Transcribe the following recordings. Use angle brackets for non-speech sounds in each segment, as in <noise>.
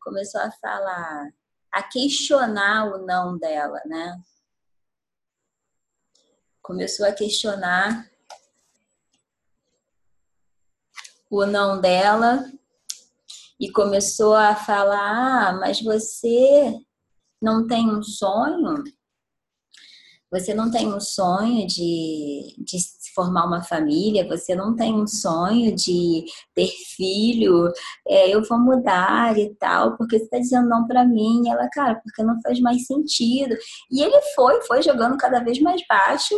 Começou a falar, a questionar o não dela, né? Começou a questionar o não dela e começou a falar: ah, mas você não tem um sonho? Você não tem um sonho de, de formar uma família, você não tem um sonho de ter filho, é, eu vou mudar e tal, porque você está dizendo não para mim. E ela, cara, porque não faz mais sentido. E ele foi, foi jogando cada vez mais baixo,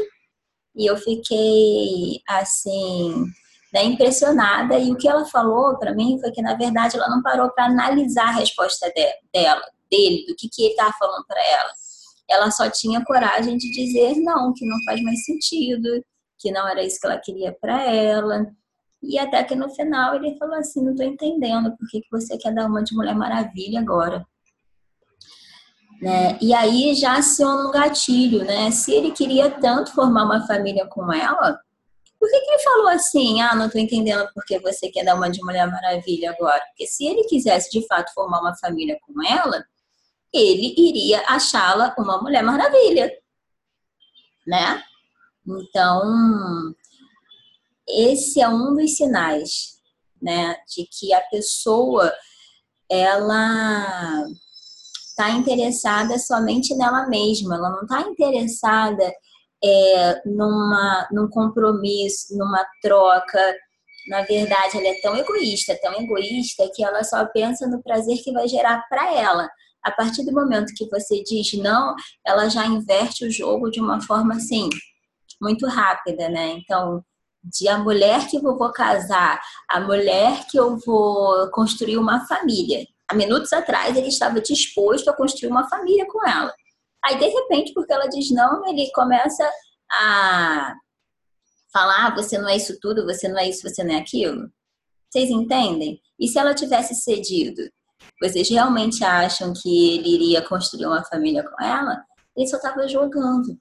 e eu fiquei assim, né, impressionada. E o que ela falou para mim foi que, na verdade, ela não parou para analisar a resposta dela, dele, do que, que ele estava falando para ela ela só tinha coragem de dizer não, que não faz mais sentido, que não era isso que ela queria para ela. E até que no final ele falou assim: não estou entendendo por que, que você quer dar uma de Mulher Maravilha agora. Né? E aí já aciona um gatilho, né? Se ele queria tanto formar uma família com ela, por que, que ele falou assim? Ah, não estou entendendo por que você quer dar uma de Mulher Maravilha agora. Porque se ele quisesse de fato formar uma família com ela, ele iria achá-la uma Mulher Maravilha, né? Então, esse é um dos sinais, né, de que a pessoa ela está interessada somente nela mesma, ela não está interessada é, numa, num compromisso, numa troca. Na verdade, ela é tão egoísta, tão egoísta, que ela só pensa no prazer que vai gerar para ela. A partir do momento que você diz não, ela já inverte o jogo de uma forma assim, muito rápida, né? Então, de a mulher que eu vou casar, a mulher que eu vou construir uma família. Há minutos atrás ele estava disposto a construir uma família com ela. Aí, de repente, porque ela diz não, ele começa a falar: ah, você não é isso tudo, você não é isso, você não é aquilo. Vocês entendem? E se ela tivesse cedido? Vocês realmente acham que ele iria construir uma família com ela? Ele só estava jogando.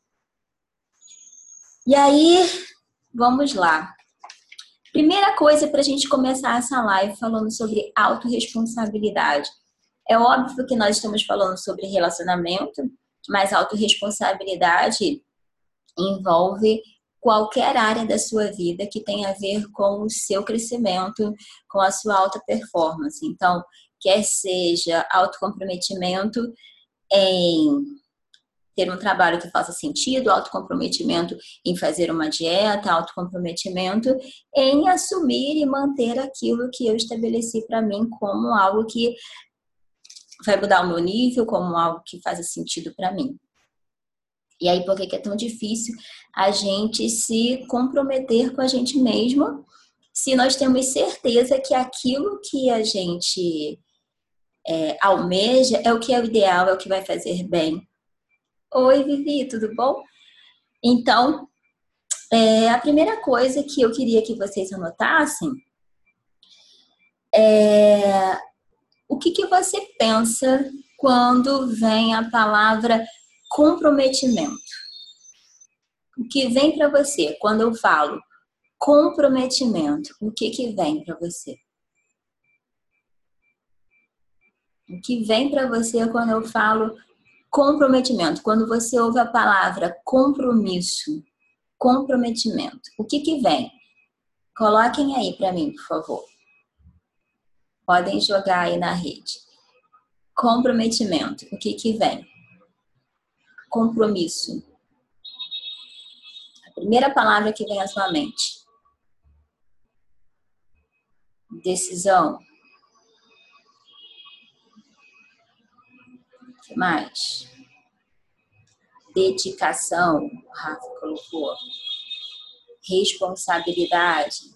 E aí, vamos lá. Primeira coisa para a gente começar essa live falando sobre autorresponsabilidade. É óbvio que nós estamos falando sobre relacionamento, mas autorresponsabilidade envolve qualquer área da sua vida que tenha a ver com o seu crescimento, com a sua alta performance. Então, quer seja autocomprometimento em ter um trabalho que faça sentido, autocomprometimento em fazer uma dieta, autocomprometimento em assumir e manter aquilo que eu estabeleci para mim como algo que vai mudar o meu nível, como algo que faz sentido para mim. E aí, por que é tão difícil a gente se comprometer com a gente mesmo se nós temos certeza que aquilo que a gente é, almeja é o que é o ideal, é o que vai fazer bem. Oi, Vivi, tudo bom? Então, é, a primeira coisa que eu queria que vocês anotassem é o que, que você pensa quando vem a palavra comprometimento. O que vem para você quando eu falo comprometimento? O que, que vem para você? O que vem para você quando eu falo comprometimento? Quando você ouve a palavra compromisso, comprometimento, o que que vem? Coloquem aí para mim, por favor. Podem jogar aí na rede. Comprometimento, o que que vem? Compromisso. A primeira palavra que vem à sua mente. Decisão. Que mais? Dedicação, o Rafa colocou. Responsabilidade,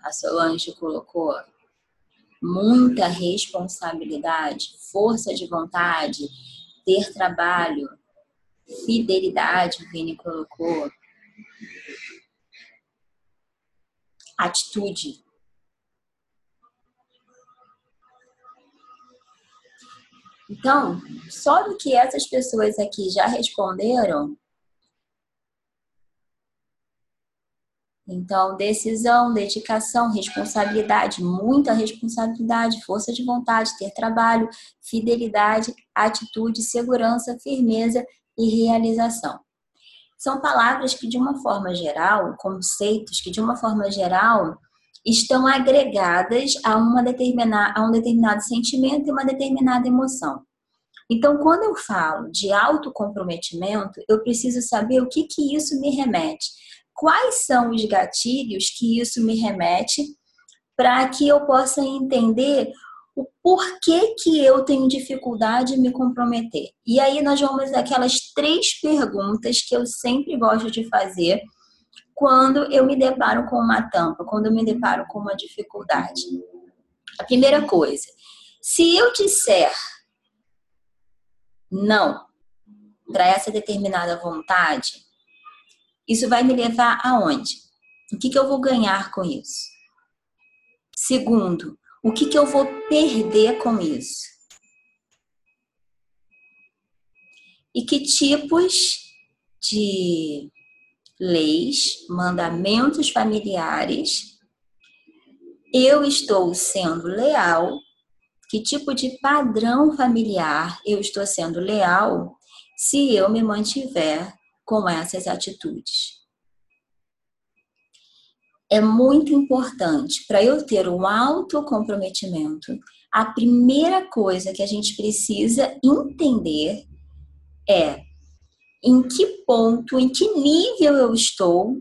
a Solange colocou. Muita responsabilidade, força de vontade, ter trabalho, fidelidade, o Vini colocou. Atitude, Então, só do que essas pessoas aqui já responderam, Então, decisão, dedicação, responsabilidade, muita responsabilidade, força de vontade, ter trabalho, fidelidade, atitude, segurança, firmeza e realização. São palavras que, de uma forma geral, conceitos que, de uma forma geral, estão agregadas a, uma determinada, a um determinado sentimento e uma determinada emoção. Então, quando eu falo de autocomprometimento, eu preciso saber o que, que isso me remete quais são os gatilhos que isso me remete para que eu possa entender o porquê que eu tenho dificuldade em me comprometer. E aí nós vamos aquelas três perguntas que eu sempre gosto de fazer quando eu me deparo com uma tampa, quando eu me deparo com uma dificuldade. A primeira coisa, se eu disser não para essa determinada vontade, isso vai me levar aonde? O que, que eu vou ganhar com isso? Segundo, o que, que eu vou perder com isso? E que tipos de leis, mandamentos familiares eu estou sendo leal? Que tipo de padrão familiar eu estou sendo leal se eu me mantiver com essas atitudes. É muito importante para eu ter um autocomprometimento. A primeira coisa que a gente precisa entender é em que ponto, em que nível eu estou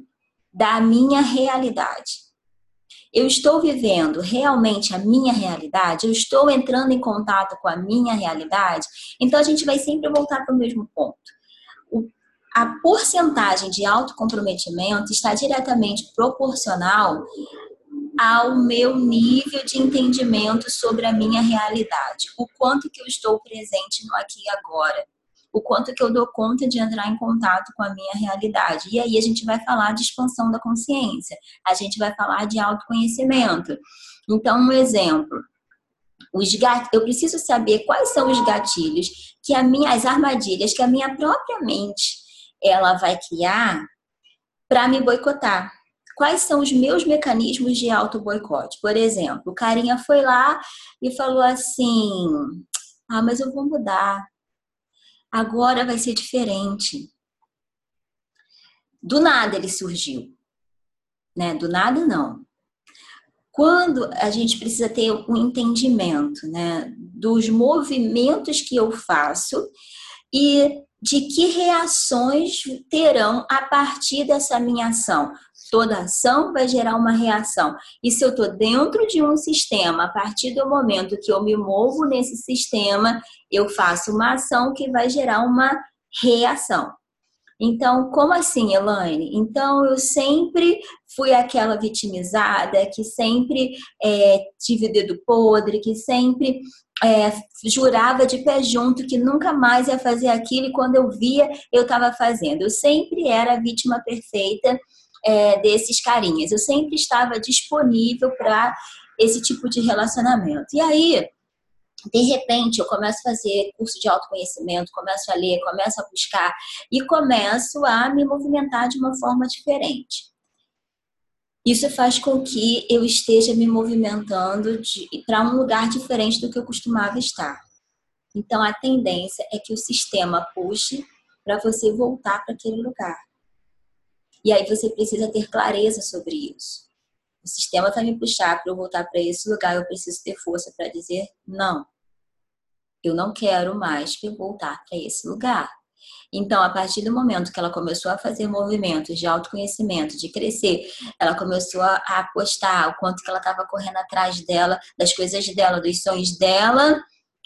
da minha realidade. Eu estou vivendo realmente a minha realidade? Eu estou entrando em contato com a minha realidade? Então a gente vai sempre voltar para o mesmo ponto a porcentagem de autocomprometimento está diretamente proporcional ao meu nível de entendimento sobre a minha realidade, o quanto que eu estou presente no aqui e agora, o quanto que eu dou conta de entrar em contato com a minha realidade. E aí a gente vai falar de expansão da consciência, a gente vai falar de autoconhecimento. Então, um exemplo, os gat... eu preciso saber quais são os gatilhos que a minha, as armadilhas que a minha própria mente ela vai criar para me boicotar. Quais são os meus mecanismos de auto-boicote? Por exemplo, o carinha foi lá e falou assim: Ah, mas eu vou mudar. Agora vai ser diferente. Do nada ele surgiu. Né? Do nada, não. Quando a gente precisa ter um entendimento né, dos movimentos que eu faço e de que reações terão a partir dessa minha ação. Toda ação vai gerar uma reação. E se eu estou dentro de um sistema, a partir do momento que eu me movo nesse sistema, eu faço uma ação que vai gerar uma reação. Então, como assim, Elaine? Então, eu sempre fui aquela vitimizada, que sempre é, tive dedo podre, que sempre é, jurava de pé junto que nunca mais ia fazer aquilo e quando eu via, eu estava fazendo. Eu sempre era a vítima perfeita é, desses carinhas. Eu sempre estava disponível para esse tipo de relacionamento. E aí, de repente eu começo a fazer curso de autoconhecimento, começo a ler, começo a buscar e começo a me movimentar de uma forma diferente. Isso faz com que eu esteja me movimentando para um lugar diferente do que eu costumava estar. Então a tendência é que o sistema puxe para você voltar para aquele lugar. E aí você precisa ter clareza sobre isso. O sistema vai me puxar para eu voltar para esse lugar, eu preciso ter força para dizer não eu não quero mais voltar para esse lugar. Então, a partir do momento que ela começou a fazer movimentos de autoconhecimento, de crescer, ela começou a apostar o quanto que ela estava correndo atrás dela, das coisas dela, dos sonhos dela.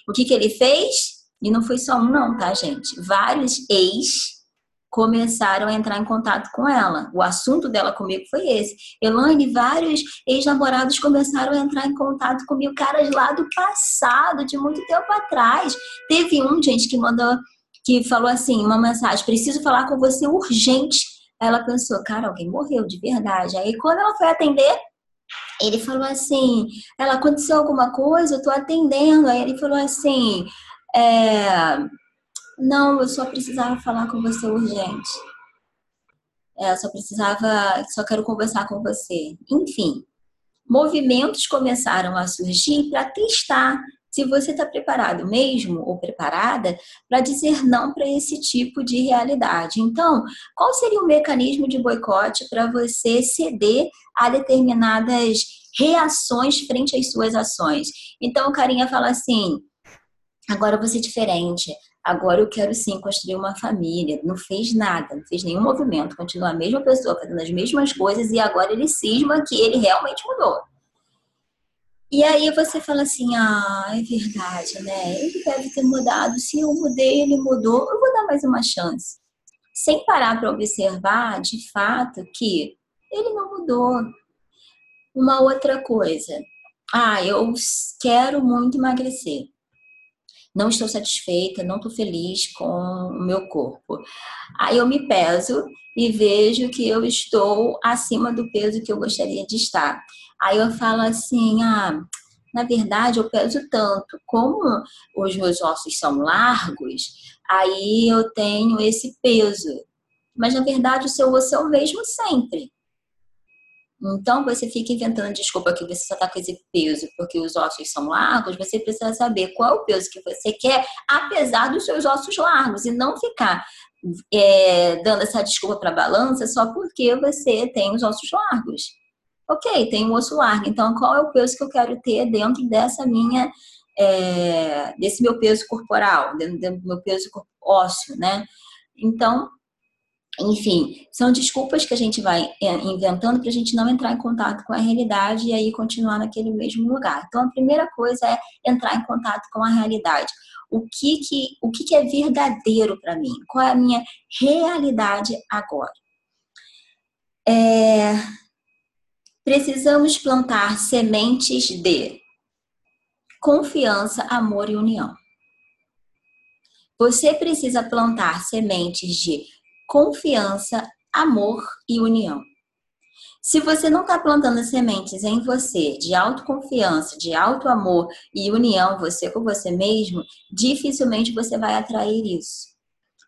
O que, que ele fez? E não foi só um, não, tá, gente? Vários ex começaram a entrar em contato com ela. O assunto dela comigo foi esse. Elaine, vários ex-namorados começaram a entrar em contato comigo, caras lá do passado, de muito tempo atrás. Teve um, gente, que mandou, que falou assim, uma mensagem, preciso falar com você urgente. Ela pensou, cara, alguém morreu de verdade. Aí quando ela foi atender, ele falou assim, ela aconteceu alguma coisa, eu tô atendendo. Aí ele falou assim, é não, eu só precisava falar com você urgente. É, só precisava, só quero conversar com você. Enfim, movimentos começaram a surgir para testar se você está preparado mesmo ou preparada para dizer não para esse tipo de realidade. Então, qual seria o mecanismo de boicote para você ceder a determinadas reações frente às suas ações? Então, carinha fala assim: agora você é diferente. Agora eu quero sim construir uma família. Não fez nada, não fez nenhum movimento, continua a mesma pessoa fazendo as mesmas coisas e agora ele cisma que ele realmente mudou. E aí você fala assim, ah, é verdade, né? Ele deve ter mudado. Se eu mudei, ele mudou. Eu vou dar mais uma chance. Sem parar para observar, de fato, que ele não mudou. Uma outra coisa. Ah, eu quero muito emagrecer. Não estou satisfeita, não estou feliz com o meu corpo. Aí eu me peso e vejo que eu estou acima do peso que eu gostaria de estar. Aí eu falo assim, ah, na verdade eu peso tanto, como os meus ossos são largos, aí eu tenho esse peso. Mas na verdade o seu osso é o mesmo sempre. Então você fica inventando desculpa que você só está com esse peso porque os ossos são largos, você precisa saber qual é o peso que você quer, apesar dos seus ossos largos, e não ficar é, dando essa desculpa para a balança só porque você tem os ossos largos ok, tem um osso largo, então qual é o peso que eu quero ter dentro dessa minha, é, desse meu peso corporal, dentro, do meu peso ósseo, né? Então, enfim, são desculpas que a gente vai é, inventando para a gente não entrar em contato com a realidade e aí continuar naquele mesmo lugar. Então, a primeira coisa é entrar em contato com a realidade. O que, que, o que, que é verdadeiro para mim? Qual é a minha realidade agora? É, precisamos plantar sementes de confiança, amor e união. Você precisa plantar sementes de confiança, amor e união. Se você não está plantando sementes em você de autoconfiança, de auto amor e união, você com você mesmo, dificilmente você vai atrair isso.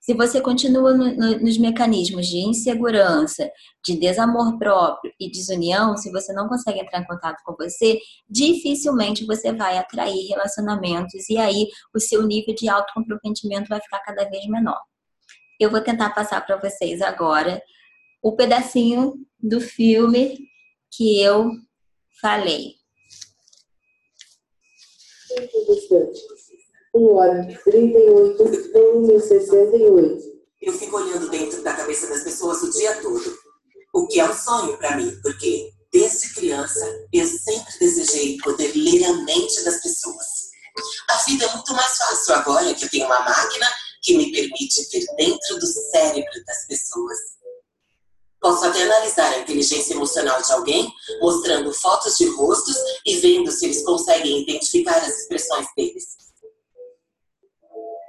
Se você continua no, no, nos mecanismos de insegurança, de desamor próprio e desunião, se você não consegue entrar em contato com você, dificilmente você vai atrair relacionamentos e aí o seu nível de autocomprometimento vai ficar cada vez menor. Eu vou tentar passar para vocês agora o pedacinho do filme que eu falei. 1 hora 38, 1 68. Eu fico olhando dentro da cabeça das pessoas o dia todo. O que é um sonho para mim, porque desde criança eu sempre desejei poder ler a mente das pessoas. A vida é muito mais fácil agora que eu tenho uma máquina que me permite ver dentro do cérebro das pessoas. Posso até analisar a inteligência emocional de alguém, mostrando fotos de rostos e vendo se eles conseguem identificar as expressões deles.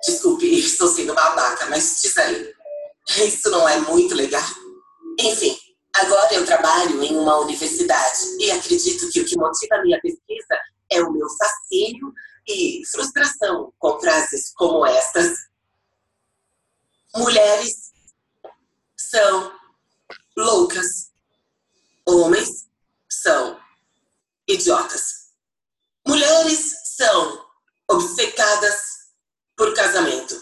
Desculpe, <laughs> estou sendo babaca, mas diz aí. Isso não é muito legal? Enfim, agora eu trabalho em uma universidade e acredito que o que motiva a minha pesquisa é o meu fascínio e frustração com frases como estas. Mulheres são loucas. Homens são idiotas. Mulheres são obcecadas por casamento.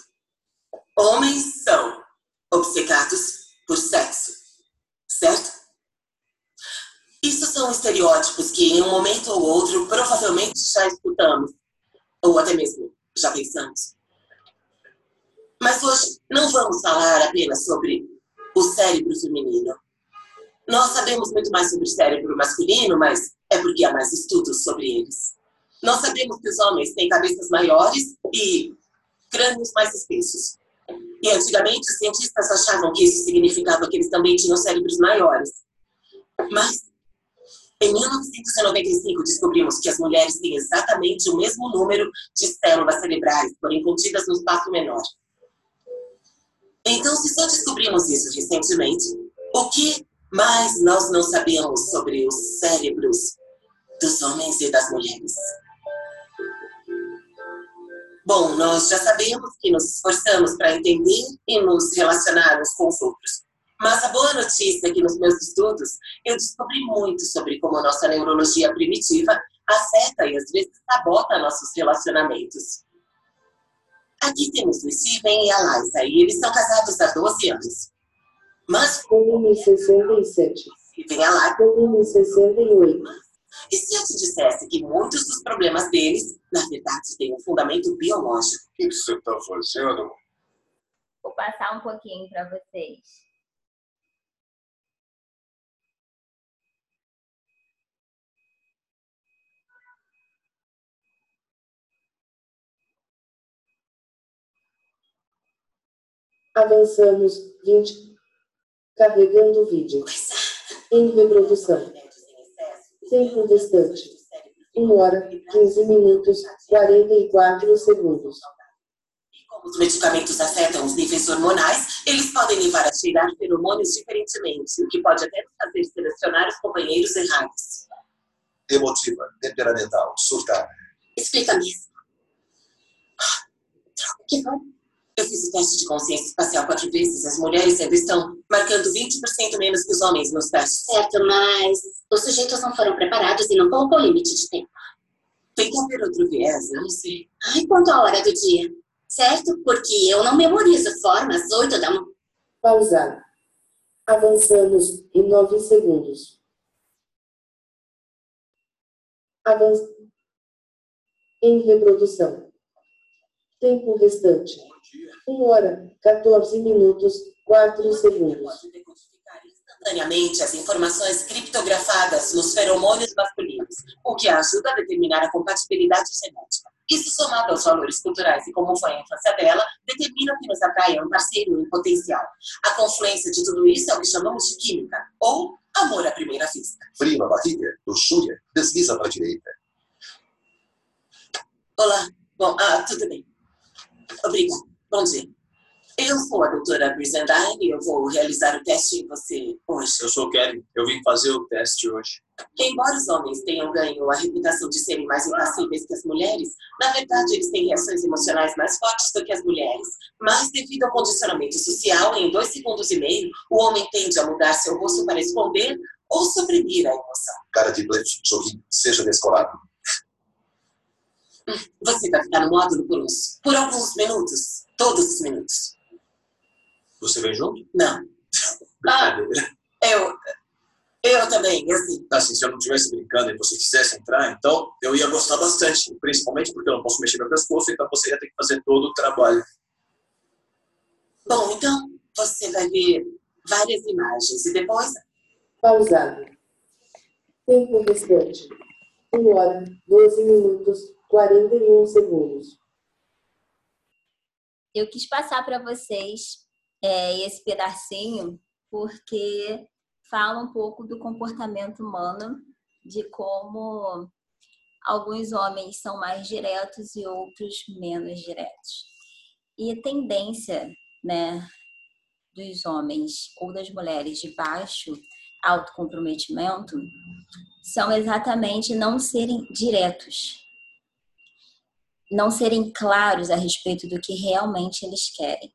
Homens são obcecados por sexo, certo? Isso são estereótipos que, em um momento ou outro, provavelmente já escutamos, ou até mesmo já pensamos. Mas hoje não vamos falar apenas sobre o cérebro feminino. Nós sabemos muito mais sobre o cérebro masculino, mas é porque há mais estudos sobre eles. Nós sabemos que os homens têm cabeças maiores e crânios mais espessos. E antigamente os cientistas achavam que isso significava que eles também tinham cérebros maiores. Mas em 1995 descobrimos que as mulheres têm exatamente o mesmo número de células cerebrais, porém contidas no espaço menor. Então, se só descobrimos isso recentemente, o que mais nós não sabíamos sobre os cérebros dos homens e das mulheres? Bom, nós já sabemos que nos esforçamos para entender e nos relacionarmos com os outros. Mas a boa notícia é que nos meus estudos eu descobri muito sobre como nossa neurologia primitiva afeta e às vezes sabota nossos relacionamentos. Aqui temos o Steven e a Liza, e eles são casados há 12 anos. Mas. Volume 67. Steven e a Liza. Volume 68. E se eu te dissesse que muitos dos problemas deles, na verdade, têm um fundamento biológico? O que você está fazendo? Vou passar um pouquinho para vocês. Avançamos 20. Carregando o vídeo. Em reprodução. Tempo restante. 1 hora, 15 minutos, 44 segundos. E como os medicamentos afetam os níveis hormonais, eles podem levar a tirar feromônios diferentemente, o que pode até nos fazer selecionar os companheiros errados. Emotiva, temperamental, surtada. Explica mesmo. Droga, que foi? Eu fiz o teste de consciência espacial quatro vezes. As mulheres ainda estão marcando 20% menos que os homens nos testes. Certo, mas os sujeitos não foram preparados e não colocou limite de tempo. Tem que haver outro viés, eu não sei. Ai, quanto a hora do dia? Certo? Porque eu não memorizo formas oito da manhã. Pausar. Avançamos em 9 segundos. Avanç... Em reprodução. Tempo restante. 1 hora, 14 minutos, 4 segundos. Pode decodificar instantaneamente as informações criptografadas nos feromônios masculinos, o que ajuda a determinar a compatibilidade genética. Isso, somado aos valores culturais e como foi a infância dela, determina o que nos atrai a um parceiro em potencial. A confluência de tudo isso é o que chamamos de química, ou amor à primeira vista. Prima a barriga, luxúria, desliza para a direita. Olá. Bom, ah, tudo bem. Obrigada. Bom dia. Eu sou a doutora Brizendine e eu vou realizar o teste em você hoje. Eu sou o Kevin. Eu vim fazer o teste hoje. Embora os homens tenham ganho a reputação de serem mais impassíveis que as mulheres, na verdade eles têm reações emocionais mais fortes do que as mulheres. Mas devido ao condicionamento social, em dois segundos e meio, o homem tende a mudar seu rosto para esconder ou suprimir a emoção. Cara de blefe, sorrindo, seja descolado. Você vai ficar no módulo por uns, por alguns minutos, todos os minutos. Você vem junto? Não, Ah. Eu, eu também, assim. Assim, se eu não estivesse brincando e você quisesse entrar, então eu ia gostar bastante. Principalmente porque eu não posso mexer meu pescoço, então você ia ter que fazer todo o trabalho. Bom, então você vai ver várias imagens e depois Pausado. Tempo restante. 1 hora, 12 minutos, 41 segundos. Eu quis passar para vocês é, esse pedacinho porque fala um pouco do comportamento humano, de como alguns homens são mais diretos e outros menos diretos. E a tendência, né, dos homens ou das mulheres de baixo autocomprometimento são exatamente não serem diretos, não serem claros a respeito do que realmente eles querem.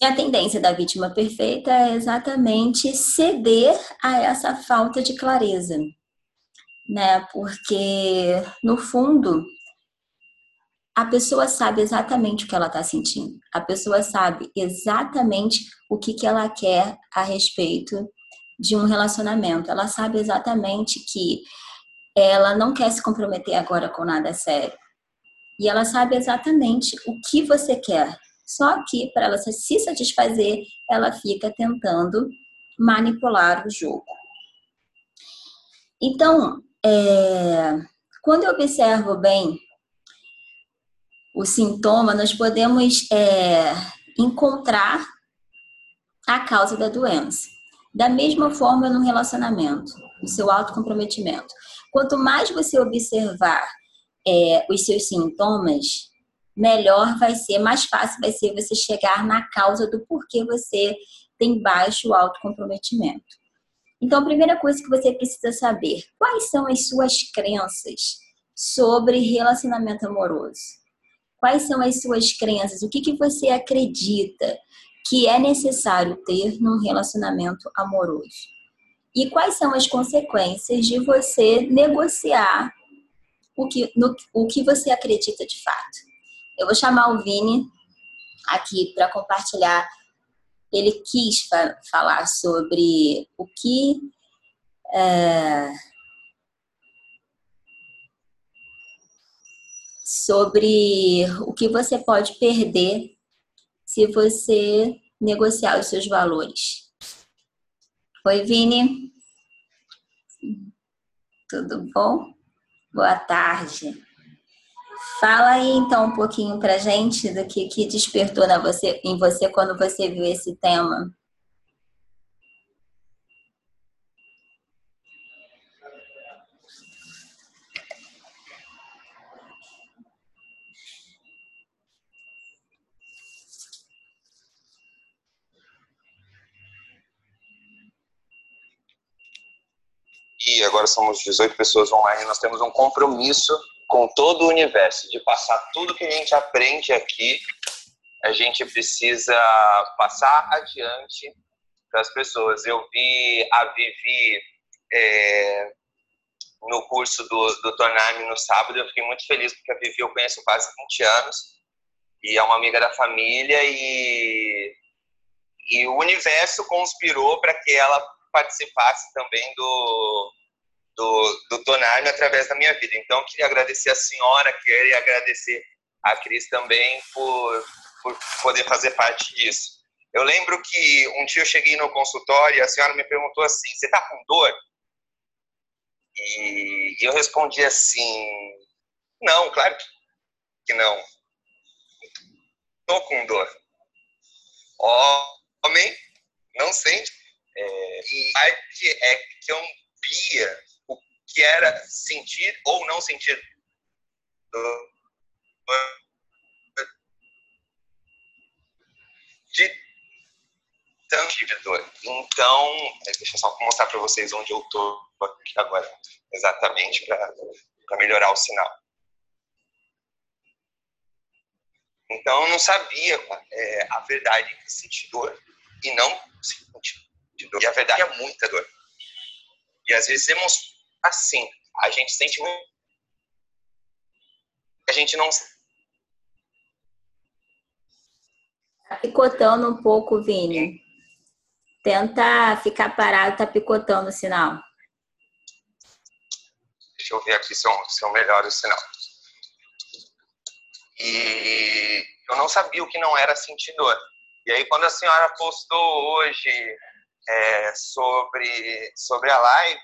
E a tendência da vítima perfeita é exatamente ceder a essa falta de clareza, né? Porque no fundo a pessoa sabe exatamente o que ela está sentindo. A pessoa sabe exatamente o que, que ela quer a respeito de um relacionamento. Ela sabe exatamente que ela não quer se comprometer agora com nada sério. E ela sabe exatamente o que você quer. Só que, para ela se satisfazer, ela fica tentando manipular o jogo. Então, é, quando eu observo bem o sintoma, nós podemos é, encontrar a causa da doença. Da mesma forma no relacionamento, no seu autocomprometimento. Quanto mais você observar é, os seus sintomas, melhor vai ser, mais fácil vai ser você chegar na causa do porquê você tem baixo autocomprometimento. Então, a primeira coisa que você precisa saber, quais são as suas crenças sobre relacionamento amoroso? Quais são as suas crenças? O que, que você acredita que é necessário ter num relacionamento amoroso? E quais são as consequências de você negociar o que, no, o que você acredita de fato? Eu vou chamar o Vini aqui para compartilhar. Ele quis fa falar sobre o que. É, sobre o que você pode perder se você negociar os seus valores. Oi, Vini. Tudo bom? Boa tarde. Fala aí então um pouquinho pra gente do que, que despertou na você, em você quando você viu esse tema. Agora somos 18 pessoas online, nós temos um compromisso com todo o universo, de passar tudo que a gente aprende aqui, a gente precisa passar adiante para as pessoas. Eu vi a Vivi é, no curso do, do Torname no sábado, eu fiquei muito feliz porque a Vivi eu conheço quase 20 anos e é uma amiga da família e, e o universo conspirou para que ela participasse também do, do, do Tonarme através da minha vida. Então, queria agradecer a senhora, queria agradecer a Cris também por, por poder fazer parte disso. Eu lembro que um dia eu cheguei no consultório e a senhora me perguntou assim: Você está com dor? E eu respondi assim: Não, claro que não. Estou com dor. Homem, não sente é, e a é que eu via o que era sentir ou não sentir de tanto dor. Então, é, deixa eu só mostrar para vocês onde eu estou aqui agora, exatamente para melhorar o sinal. Então, eu não sabia é, a verdade de sentir dor e não sentir de dor. E a verdade é muita dor. E às vezes temos assim, a gente sente muito. A gente não. Tá picotando um pouco, Vini. Tenta ficar parado, tá picotando o sinal. Deixa eu ver aqui se eu, se eu melhoro o sinal. E eu não sabia o que não era sentir dor. E aí, quando a senhora postou hoje é, sobre, sobre a live,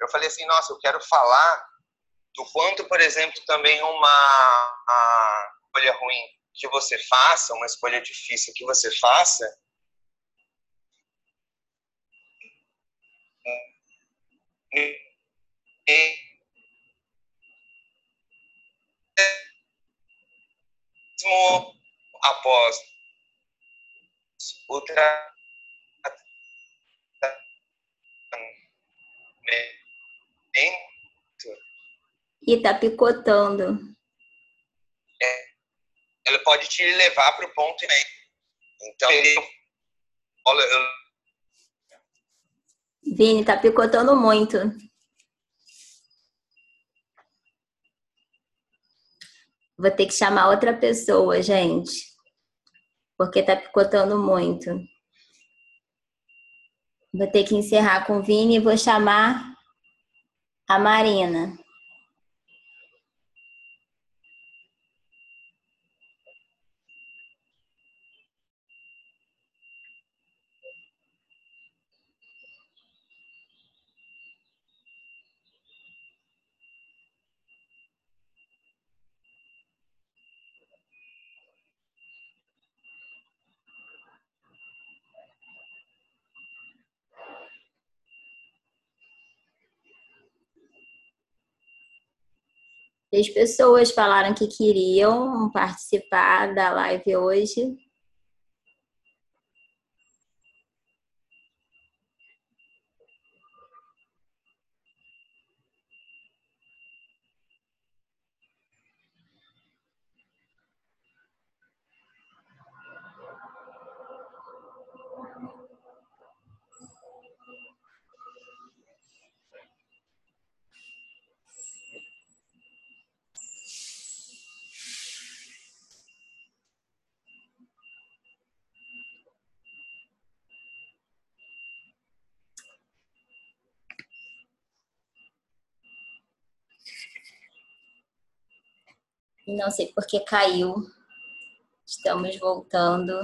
eu falei assim, nossa, eu quero falar do quanto, por exemplo, também uma escolha ruim que você faça, uma escolha difícil que você faça, mesmo após o E tá picotando. É, ela pode te levar para o ponto e meio. Então, olha, eu... Vini, tá picotando muito. Vou ter que chamar outra pessoa, gente. Porque tá picotando muito. Vou ter que encerrar com o Vini e vou chamar a Marina. Três pessoas falaram que queriam participar da live hoje. Não sei porque caiu. Estamos voltando.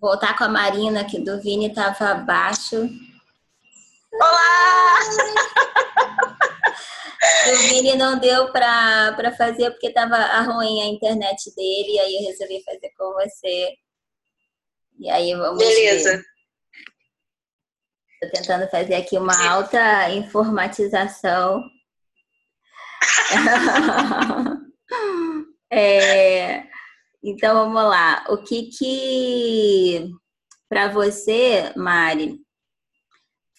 Voltar com a Marina, que do Vini estava abaixo. Olá! <laughs> O Vini não deu para fazer porque estava ruim a internet dele, e aí eu resolvi fazer com você. E aí vamos Beleza. Estou tentando fazer aqui uma alta informatização. <laughs> <laughs> é, então vamos lá. O que que para você, Mari,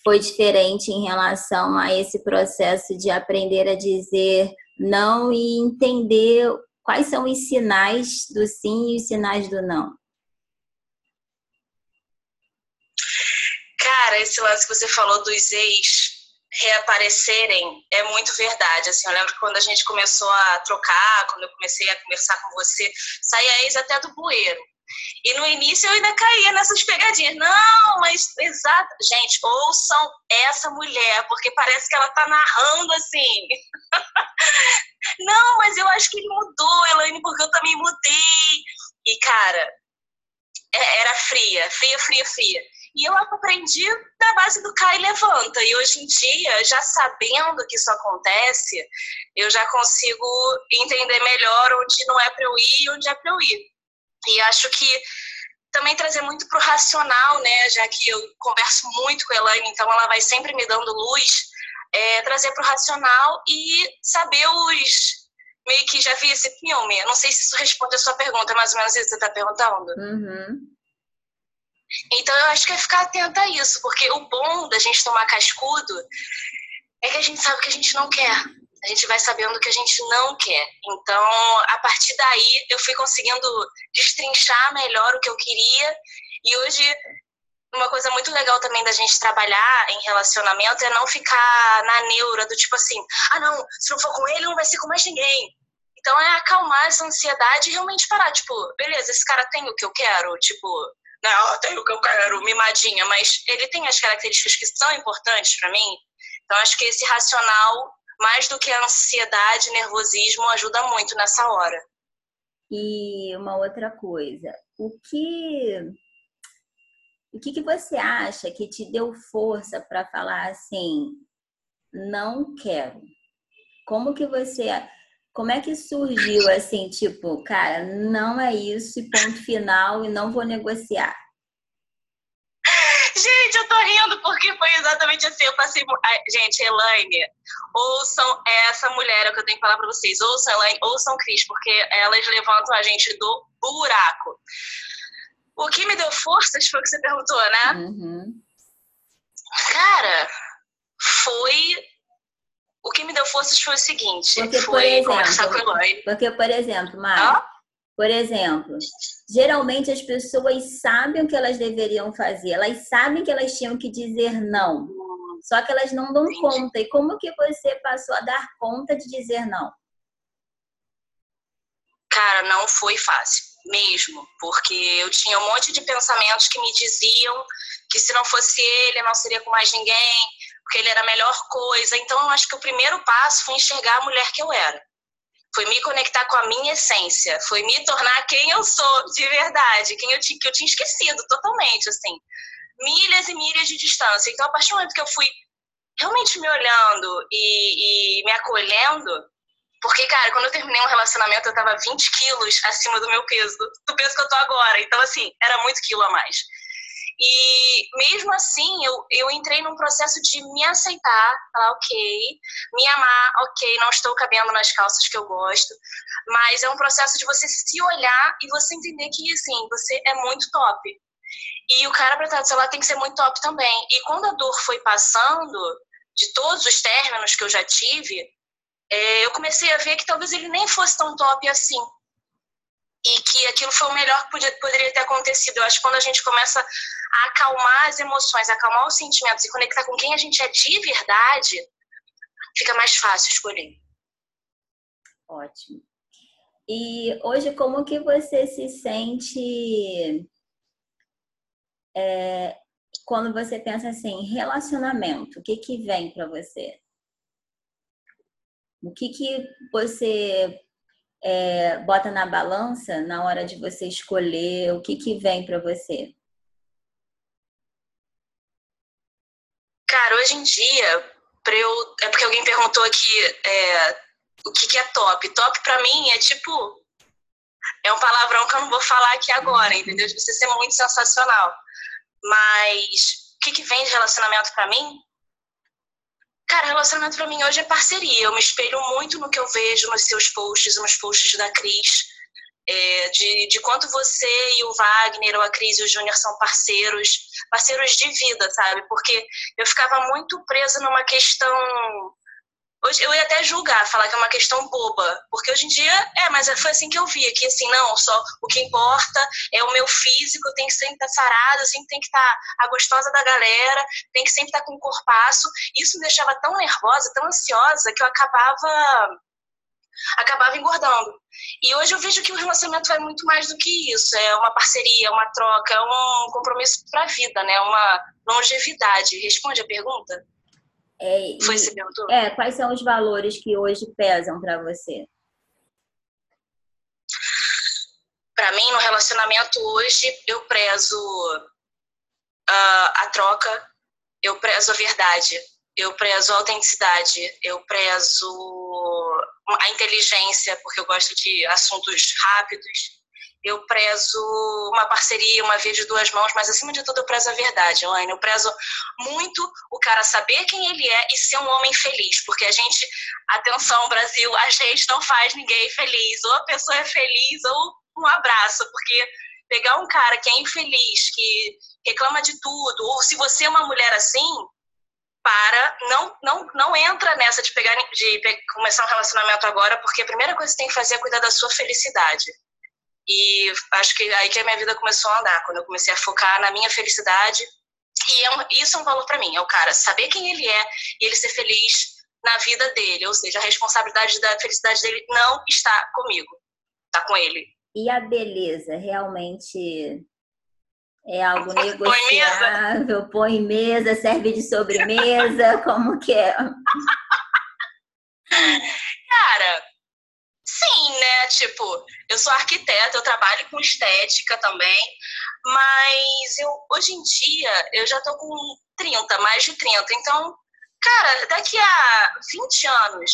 foi diferente em relação a esse processo de aprender a dizer não e entender quais são os sinais do sim e os sinais do não? Cara, esse lance que você falou dos ex reaparecerem é muito verdade. Assim, eu lembro que quando a gente começou a trocar, quando eu comecei a conversar com você, saía ex até do bueiro. E no início eu ainda caía nessas pegadinhas. Não, mas exato. Gente, ouçam essa mulher, porque parece que ela tá narrando assim. <laughs> Não, mas eu acho que ele mudou, Elaine, porque eu também mudei. E, cara, é, era fria, fria, fria, fria. E eu aprendi da base do cai e levanta. E hoje em dia, já sabendo que isso acontece, eu já consigo entender melhor onde não é para eu ir e onde é para eu ir. E acho que também trazer muito para o racional, né? Já que eu converso muito com a Elaine, então ela vai sempre me dando luz. É, trazer para o racional e saber os. Meio que já vi esse filme. Não sei se isso responde a sua pergunta, mais ou menos isso que você está perguntando. Uhum. Então eu acho que é ficar atenta a isso, porque o bom da gente tomar cascudo é que a gente sabe o que a gente não quer. A gente vai sabendo o que a gente não quer. Então, a partir daí, eu fui conseguindo destrinchar melhor o que eu queria. E hoje, uma coisa muito legal também da gente trabalhar em relacionamento é não ficar na neura do tipo assim: ah, não, se não for com ele, não vai ser com mais ninguém. Então, é acalmar essa ansiedade e realmente parar. Tipo, beleza, esse cara tem o que eu quero? Tipo, não, tem o que eu quero, mimadinha, mas ele tem as características que são importantes para mim. Então, acho que esse racional, mais do que a ansiedade, nervosismo, ajuda muito nessa hora. E uma outra coisa, o que o que, que você acha que te deu força para falar assim, não quero? Como que você como é que surgiu assim, tipo, cara, não é isso e ponto final e não vou negociar? Gente, eu tô rindo porque foi exatamente assim. Eu passei. Gente, Elaine, ouçam essa mulher, é o que eu tenho que falar pra vocês. Ouçam Elaine, ouçam Cris, porque elas levantam a gente do buraco. O que me deu forças foi o que você perguntou, né? Uhum. Cara, foi o que me deu forças foi o seguinte, Porque, foi exemplo, conversar com a Eloy. Porque, por exemplo, Mari, Hã? por exemplo, geralmente as pessoas sabem o que elas deveriam fazer, elas sabem que elas tinham que dizer não, só que elas não dão Entendi. conta. E como que você passou a dar conta de dizer não? Cara, não foi fácil, mesmo, porque eu tinha um monte de pensamentos que me diziam que se não fosse ele, eu não seria com mais ninguém, porque ele era a melhor coisa. Então, eu acho que o primeiro passo foi enxergar a mulher que eu era. Foi me conectar com a minha essência, foi me tornar quem eu sou de verdade, quem eu tinha, que eu tinha esquecido totalmente, assim. Milhas e milhas de distância. Então, a partir do momento que eu fui realmente me olhando e, e me acolhendo, porque, cara, quando eu terminei um relacionamento, eu tava 20 quilos acima do meu peso, do peso que eu tô agora. Então, assim, era muito quilo a mais. E mesmo assim, eu, eu entrei num processo de me aceitar, falar, ok, me amar, ok, não estou cabendo nas calças que eu gosto, mas é um processo de você se olhar e você entender que, assim, você é muito top. E o cara pra estar do seu lado tem que ser muito top também. E quando a dor foi passando, de todos os términos que eu já tive, é, eu comecei a ver que talvez ele nem fosse tão top assim. E que aquilo foi o melhor que podia, poderia ter acontecido. Eu acho que quando a gente começa a acalmar as emoções, acalmar os sentimentos e conectar com quem a gente é de verdade, fica mais fácil escolher. Ótimo. E hoje, como que você se sente é, quando você pensa assim, relacionamento? O que que vem para você? O que que você é, bota na balança na hora de você escolher? O que que vem para você? Cara, hoje em dia, eu, é porque alguém perguntou aqui é, o que, que é top. Top para mim é tipo. É um palavrão que eu não vou falar aqui agora, entendeu? Precisa ser muito sensacional. Mas o que, que vem de relacionamento para mim? Cara, relacionamento para mim hoje é parceria. Eu me espelho muito no que eu vejo nos seus posts, nos posts da Cris. É, de, de quanto você e o Wagner, ou a Cris e o Júnior são parceiros, parceiros de vida, sabe? Porque eu ficava muito presa numa questão Hoje eu ia até julgar, falar que é uma questão boba, porque hoje em dia, é, mas foi assim que eu via, que assim, não, só o que importa é o meu físico, tenho que sempre estar sarada, eu sempre tenho que estar a gostosa da galera, tem que sempre estar com o corpaço. Isso me deixava tão nervosa, tão ansiosa, que eu acabava acabava engordando. E hoje eu vejo que o relacionamento vai muito mais do que isso, é uma parceria, uma troca, é um compromisso para a vida, né? Uma longevidade. Responde a pergunta? É, Foi perguntou? É, quais são os valores que hoje pesam para você? Para mim, no relacionamento hoje, eu prezo uh, a troca, eu prezo a verdade, eu prezo a autenticidade, eu prezo a inteligência, porque eu gosto de assuntos rápidos, eu prezo uma parceria, uma via de duas mãos, mas acima de tudo eu prezo a verdade, Elaine. Eu prezo muito o cara saber quem ele é e ser um homem feliz, porque a gente, atenção Brasil, a gente não faz ninguém feliz, ou a pessoa é feliz ou um abraço, porque pegar um cara que é infeliz, que reclama de tudo, ou se você é uma mulher assim, para, não, não, não entra nessa de pegar de começar um relacionamento agora, porque a primeira coisa que você tem que fazer é cuidar da sua felicidade. E acho que aí que a minha vida começou a andar, quando eu comecei a focar na minha felicidade. E é um, isso é um valor para mim, é o cara saber quem ele é e ele ser feliz na vida dele, ou seja, a responsabilidade da felicidade dele não está comigo, está com ele. E a beleza realmente é algo negociável? Põe mesa, serve de sobremesa, como que é? <laughs> Cara, Sim, né? Tipo, eu sou arquiteta, eu trabalho com estética também, mas eu hoje em dia eu já tô com 30, mais de 30. Então, cara, daqui a 20 anos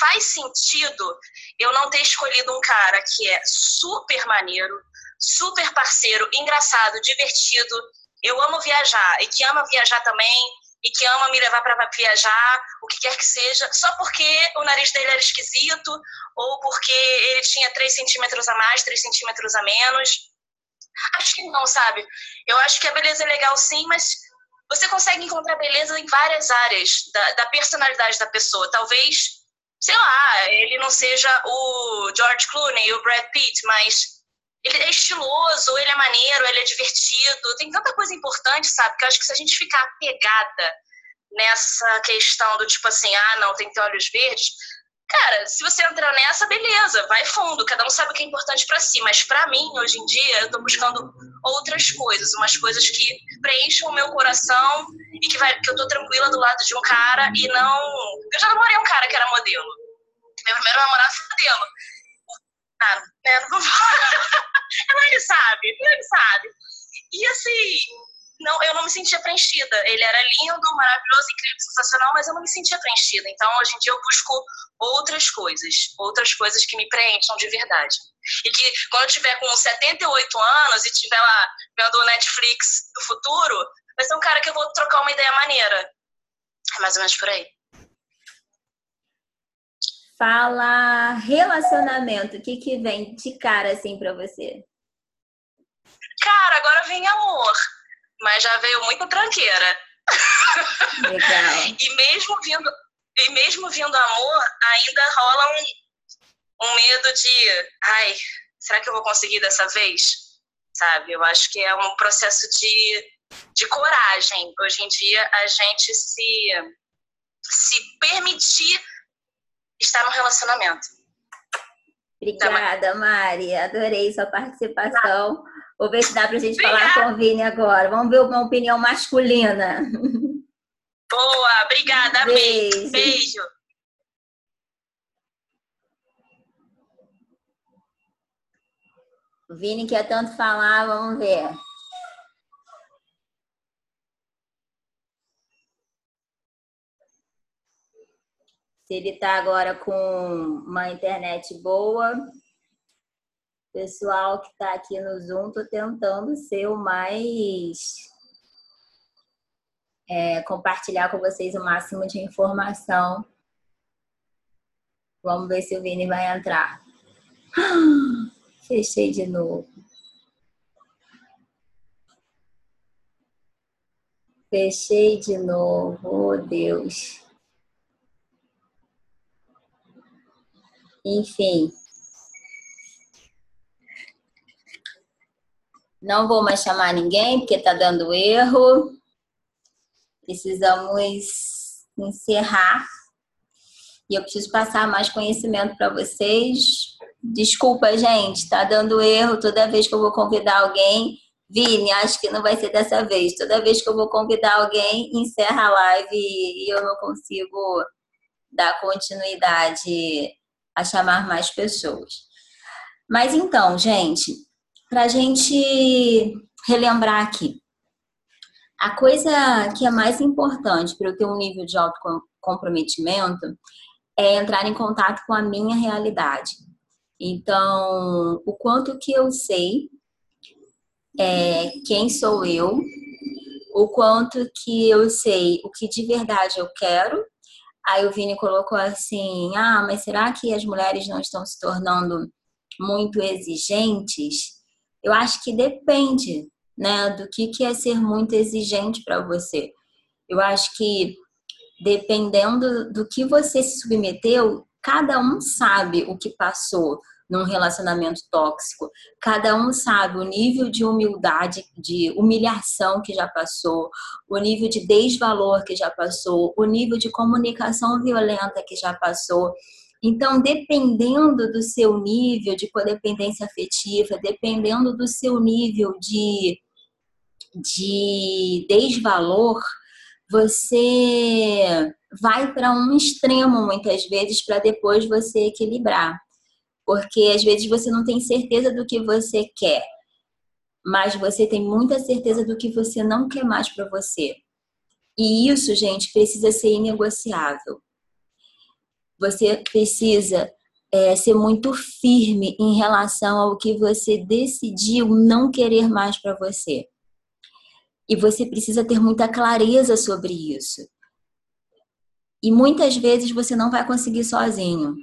faz sentido eu não ter escolhido um cara que é super maneiro, super parceiro, engraçado, divertido. Eu amo viajar e que ama viajar também e que ama me levar para viajar, o que quer que seja, só porque o nariz dele era esquisito ou porque ele tinha 3 centímetros a mais, 3 centímetros a menos. Acho que não, sabe? Eu acho que a beleza é legal sim, mas você consegue encontrar beleza em várias áreas da, da personalidade da pessoa. Talvez, sei lá, ele não seja o George Clooney, o Brad Pitt, mas ele é estiloso, ele é maneiro, ele é divertido, tem tanta coisa importante, sabe? Que eu acho que se a gente ficar apegada nessa questão do tipo assim, ah, não, tem que ter olhos verdes, cara, se você entrar nessa, beleza, vai fundo, cada um sabe o que é importante para si, mas para mim, hoje em dia, eu tô buscando outras coisas, umas coisas que preencham o meu coração e que, vai, que eu tô tranquila do lado de um cara e não. Eu já namorei um cara que era modelo. Meu primeiro namorado foi modelo. Ah, né, não vou falar. <laughs> ele sabe, ele sabe. E assim, não, eu não me sentia preenchida. Ele era lindo, maravilhoso, incrível, sensacional, mas eu não me sentia preenchida. Então, hoje em dia, eu busco outras coisas, outras coisas que me preencham de verdade. E que quando eu tiver com 78 anos e estiver lá vendo o Netflix do futuro, vai ser um cara que eu vou trocar uma ideia maneira. É mais ou menos por aí. Fala relacionamento, o que que vem de cara assim para você? Cara, agora vem amor, mas já veio muito tranqueira. Legal. <laughs> e mesmo vindo, e mesmo vindo amor, ainda rola um, um medo de, ai, será que eu vou conseguir dessa vez? Sabe? Eu acho que é um processo de, de coragem. Hoje em dia, a gente se, se permitir estar no relacionamento. Obrigada, Mari. Adorei sua participação. Vou ver se dá pra gente Obrigada. falar com o Vini agora. Vamos ver uma opinião masculina. Boa, obrigada. Beijo. Beijo. O Vini quer tanto falar, vamos ver. Se ele está agora com uma internet boa. Pessoal que está aqui no Zoom, estou tentando ser o mais. É, compartilhar com vocês o máximo de informação. Vamos ver se o Vini vai entrar. <gasps> Fechei de novo. Fechei de novo, oh Deus. Enfim. Não vou mais chamar ninguém, porque está dando erro. Precisamos encerrar. E eu preciso passar mais conhecimento para vocês. Desculpa, gente, está dando erro toda vez que eu vou convidar alguém. Vini, acho que não vai ser dessa vez. Toda vez que eu vou convidar alguém, encerra a live e eu não consigo dar continuidade a chamar mais pessoas. Mas então, gente, para a gente relembrar aqui, a coisa que é mais importante para eu ter um nível de autocomprometimento é entrar em contato com a minha realidade. Então, o quanto que eu sei é, quem sou eu, o quanto que eu sei o que de verdade eu quero Aí o Vini colocou assim: ah, mas será que as mulheres não estão se tornando muito exigentes? Eu acho que depende, né, do que, que é ser muito exigente para você. Eu acho que dependendo do que você se submeteu, cada um sabe o que passou num relacionamento tóxico. Cada um sabe o nível de humildade, de humilhação que já passou, o nível de desvalor que já passou, o nível de comunicação violenta que já passou. Então, dependendo do seu nível de codependência afetiva, dependendo do seu nível de, de desvalor, você vai para um extremo muitas vezes para depois você equilibrar porque às vezes você não tem certeza do que você quer, mas você tem muita certeza do que você não quer mais para você. E isso, gente, precisa ser inegociável. Você precisa é, ser muito firme em relação ao que você decidiu não querer mais para você. E você precisa ter muita clareza sobre isso. E muitas vezes você não vai conseguir sozinho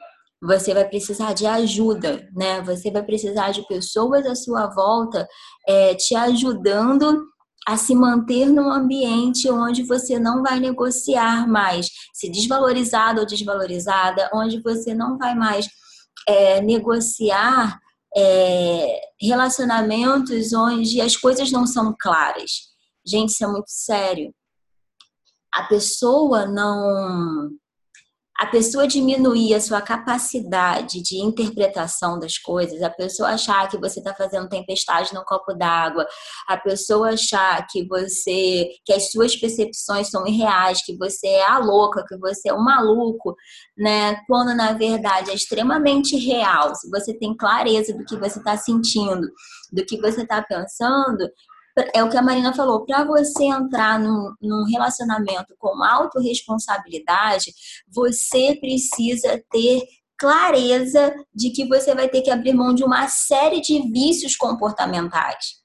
você vai precisar de ajuda, né? Você vai precisar de pessoas à sua volta é, te ajudando a se manter num ambiente onde você não vai negociar mais, se desvalorizado ou desvalorizada, onde você não vai mais é, negociar é, relacionamentos onde as coisas não são claras. Gente, isso é muito sério. A pessoa não a pessoa diminuir a sua capacidade de interpretação das coisas, a pessoa achar que você está fazendo tempestade no copo d'água, a pessoa achar que você, que as suas percepções são irreais, que você é a louca, que você é um maluco, né? Quando na verdade é extremamente real. Se você tem clareza do que você está sentindo, do que você está pensando, é o que a Marina falou, para você entrar num, num relacionamento com autorresponsabilidade, você precisa ter clareza de que você vai ter que abrir mão de uma série de vícios comportamentais.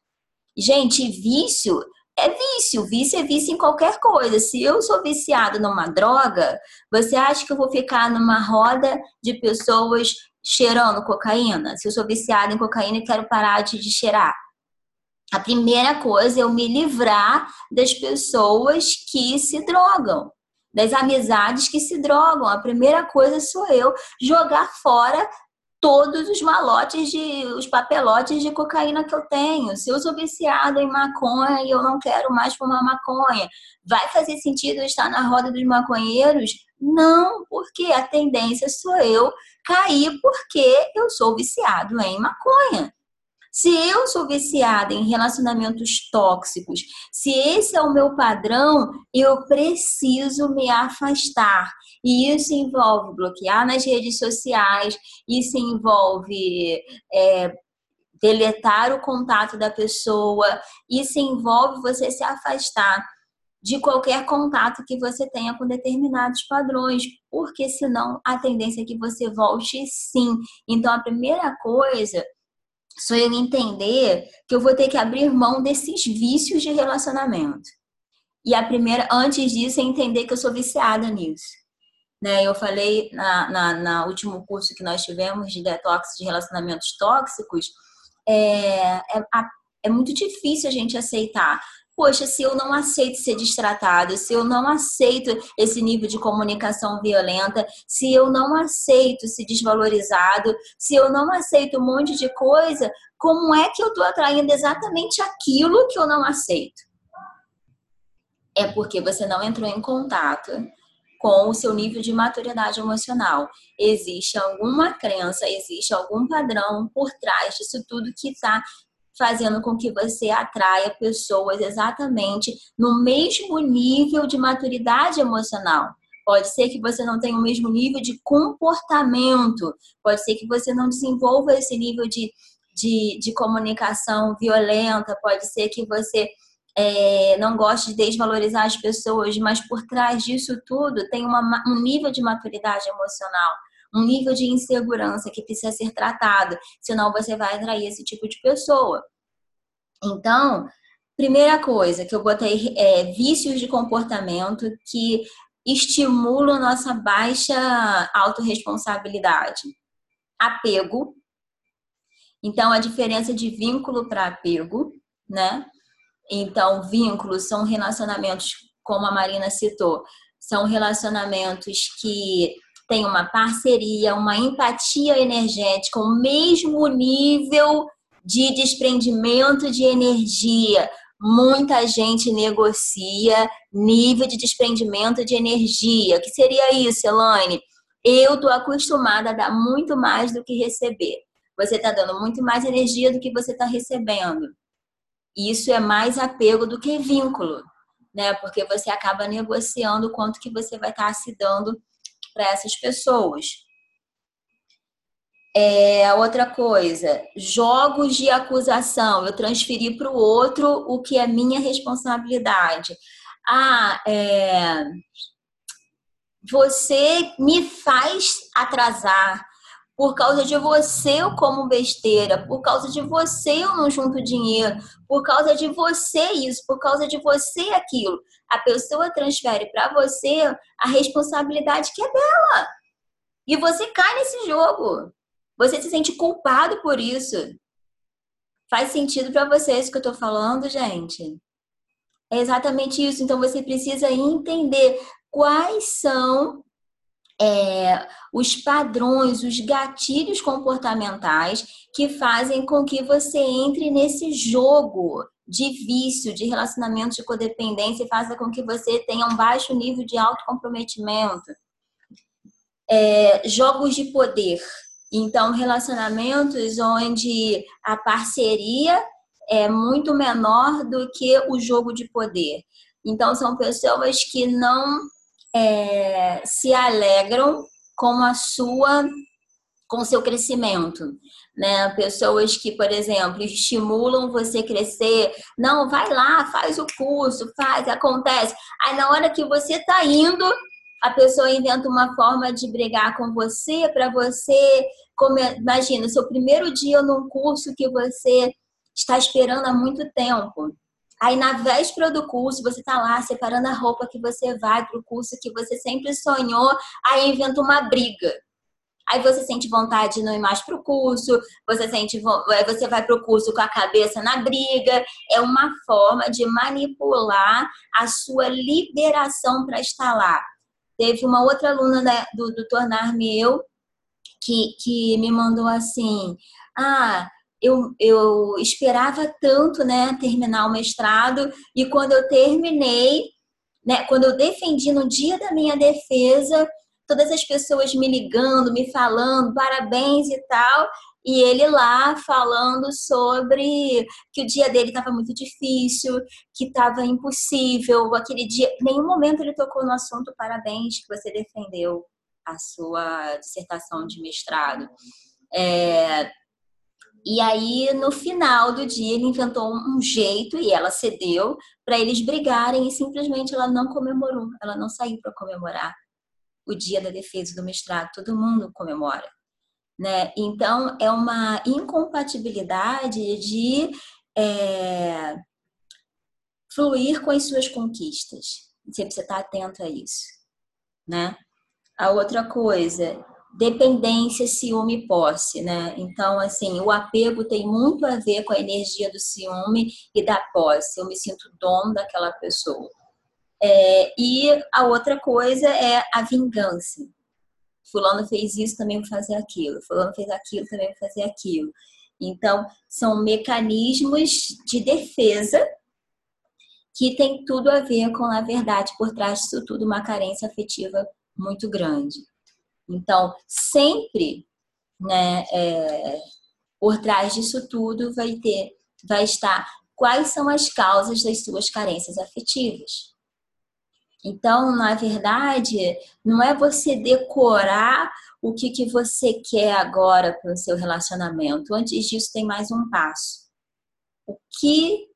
Gente, vício é vício. Vício é vício em qualquer coisa. Se eu sou viciado numa droga, você acha que eu vou ficar numa roda de pessoas cheirando cocaína? Se eu sou viciado em cocaína e quero parar de, cheirar a primeira coisa é eu me livrar das pessoas que se drogam, das amizades que se drogam. A primeira coisa sou eu jogar fora todos os malotes de os papelotes de cocaína que eu tenho. Se eu sou viciada em maconha e eu não quero mais fumar maconha, vai fazer sentido eu estar na roda dos maconheiros? Não, porque a tendência sou eu cair porque eu sou viciado em maconha. Se eu sou viciada em relacionamentos tóxicos, se esse é o meu padrão, eu preciso me afastar. E isso envolve bloquear nas redes sociais, isso envolve é, deletar o contato da pessoa, isso envolve você se afastar de qualquer contato que você tenha com determinados padrões, porque senão a tendência é que você volte sim. Então a primeira coisa sou eu entender que eu vou ter que abrir mão desses vícios de relacionamento. E a primeira, antes disso, é entender que eu sou viciada nisso. Né? Eu falei na, na, na último curso que nós tivemos de detox de relacionamentos tóxicos, é, é, é muito difícil a gente aceitar poxa, se eu não aceito ser destratado, se eu não aceito esse nível de comunicação violenta, se eu não aceito ser desvalorizado, se eu não aceito um monte de coisa, como é que eu estou atraindo exatamente aquilo que eu não aceito? É porque você não entrou em contato com o seu nível de maturidade emocional. Existe alguma crença, existe algum padrão por trás disso tudo que está fazendo com que você atraia pessoas exatamente no mesmo nível de maturidade emocional. Pode ser que você não tenha o mesmo nível de comportamento, pode ser que você não desenvolva esse nível de, de, de comunicação violenta, pode ser que você é, não goste de desvalorizar as pessoas, mas por trás disso tudo tem uma, um nível de maturidade emocional um nível de insegurança que precisa ser tratado, senão você vai atrair esse tipo de pessoa. Então, primeira coisa que eu botei é vícios de comportamento que estimulam nossa baixa autorresponsabilidade. Apego. Então, a diferença de vínculo para apego, né? Então, vínculos são relacionamentos, como a Marina citou, são relacionamentos que tem uma parceria, uma empatia energética, o mesmo nível de desprendimento de energia. Muita gente negocia nível de desprendimento de energia. O que seria isso, Elaine? Eu estou acostumada a dar muito mais do que receber. Você está dando muito mais energia do que você está recebendo. Isso é mais apego do que vínculo, né? Porque você acaba negociando o quanto que você vai estar tá se dando para essas pessoas. É, outra coisa, jogos de acusação, eu transferi para o outro o que é minha responsabilidade. Ah, é, você me faz atrasar. Por causa de você eu como besteira, por causa de você eu não junto dinheiro, por causa de você isso, por causa de você aquilo a pessoa transfere para você a responsabilidade que é dela. E você cai nesse jogo. Você se sente culpado por isso. Faz sentido para você isso que eu estou falando, gente? É exatamente isso. Então você precisa entender quais são é, os padrões, os gatilhos comportamentais que fazem com que você entre nesse jogo de vício, de relacionamento de codependência e faça com que você tenha um baixo nível de autocomprometimento. É, jogos de poder. Então, relacionamentos onde a parceria é muito menor do que o jogo de poder. Então, são pessoas que não é, se alegram com a sua com seu crescimento né? Pessoas que, por exemplo, estimulam você crescer. Não, vai lá, faz o curso, faz, acontece. Aí na hora que você está indo, a pessoa inventa uma forma de brigar com você para você. Como, imagina, seu primeiro dia num curso que você está esperando há muito tempo. Aí na véspera do curso, você tá lá separando a roupa que você vai para o curso que você sempre sonhou, aí inventa uma briga. Aí você sente vontade de não ir mais para o curso, você sente, você vai para o curso com a cabeça na briga. É uma forma de manipular a sua liberação para estar lá. teve uma outra aluna da, do, do Tornar-me Eu que, que me mandou assim: Ah, eu, eu esperava tanto né, terminar o mestrado, e quando eu terminei, né, quando eu defendi no dia da minha defesa, todas as pessoas me ligando, me falando parabéns e tal, e ele lá falando sobre que o dia dele estava muito difícil, que estava impossível, aquele dia. Em nenhum momento ele tocou no assunto parabéns que você defendeu a sua dissertação de mestrado. É, e aí, no final do dia, ele inventou um jeito e ela cedeu para eles brigarem e simplesmente ela não comemorou, ela não saiu para comemorar o dia da defesa do mestrado. Todo mundo comemora. Né? Então, é uma incompatibilidade de é, fluir com as suas conquistas. Você precisa estar atento a isso. Né? A outra coisa, dependência, ciúme e posse, né? Então, assim, o apego tem muito a ver com a energia do ciúme e da posse. Eu me sinto dono daquela pessoa. É, e a outra coisa é a vingança. Fulano fez isso, também vou fazer aquilo. Fulano fez aquilo, também vou fazer aquilo. Então, são mecanismos de defesa que tem tudo a ver com, na verdade, por trás disso tudo, uma carência afetiva muito grande. Então, sempre, né, é, por trás disso tudo vai ter, vai estar quais são as causas das suas carências afetivas. Então, na verdade, não é você decorar o que, que você quer agora para o seu relacionamento. Antes disso, tem mais um passo. O que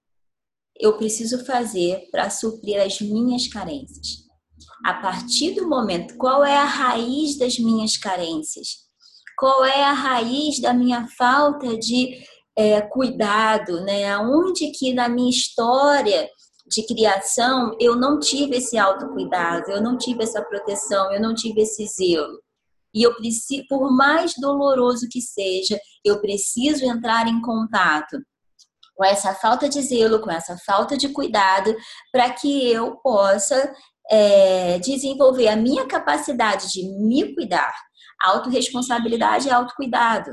eu preciso fazer para suprir as minhas carências? A partir do momento, qual é a raiz das minhas carências? Qual é a raiz da minha falta de é, cuidado, né? Onde que na minha história de criação, eu não tive esse autocuidado, eu não tive essa proteção, eu não tive esse zelo. E eu preciso, por mais doloroso que seja, eu preciso entrar em contato com essa falta de zelo, com essa falta de cuidado, para que eu possa é, desenvolver a minha capacidade de me cuidar. Autoresponsabilidade é autocuidado.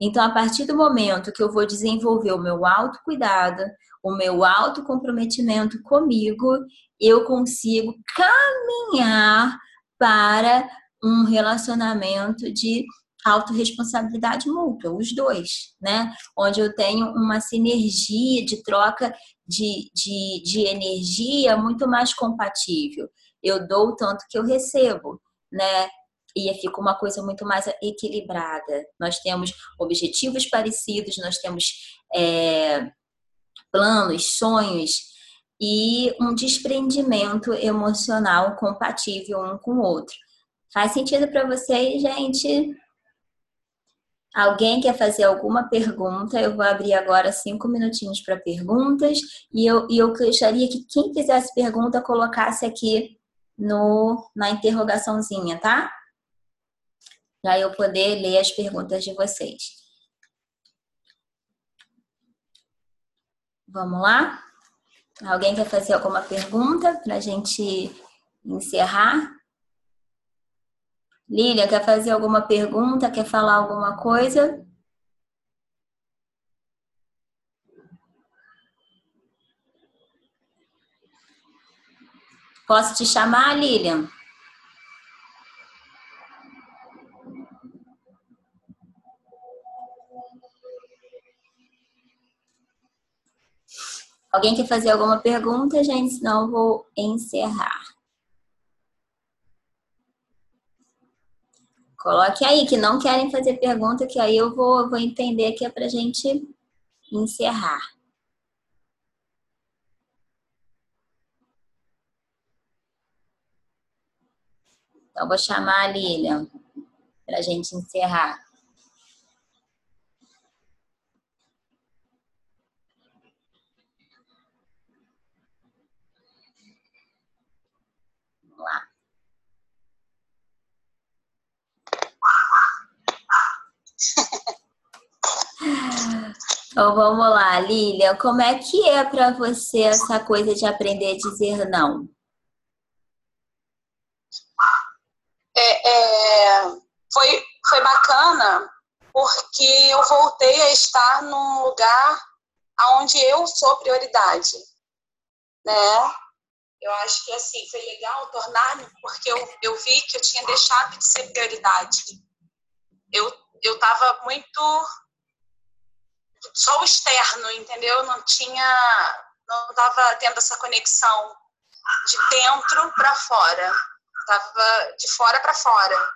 Então, a partir do momento que eu vou desenvolver o meu autocuidado, o meu autocomprometimento comigo, eu consigo caminhar para um relacionamento de autorresponsabilidade mútua, os dois, né? Onde eu tenho uma sinergia de troca de, de, de energia muito mais compatível. Eu dou o tanto que eu recebo, né? E fica uma coisa muito mais equilibrada. Nós temos objetivos parecidos, nós temos é, planos, sonhos e um desprendimento emocional compatível um com o outro. Faz sentido para vocês, gente? Alguém quer fazer alguma pergunta? Eu vou abrir agora cinco minutinhos para perguntas e eu, e eu gostaria que quem fizesse pergunta colocasse aqui no, na interrogaçãozinha, tá? Para eu poder ler as perguntas de vocês. Vamos lá? Alguém quer fazer alguma pergunta para a gente encerrar? Lília, quer fazer alguma pergunta? Quer falar alguma coisa? Posso te chamar, Lilian? Alguém quer fazer alguma pergunta, gente? Senão eu vou encerrar. Coloque aí que não querem fazer pergunta, que aí eu vou, vou entender que é para gente encerrar. Então, vou chamar a Lilian para a gente encerrar. Então vamos lá, Lilian, como é que é para você essa coisa de aprender a dizer não? é, foi, foi bacana porque eu voltei a estar num lugar onde eu sou prioridade, né? Eu acho que assim foi legal tornar-me porque eu, eu vi que eu tinha deixado de ser prioridade. Eu eu estava muito só o externo, entendeu? Não tinha não estava tendo essa conexão de dentro para fora, estava de fora para fora.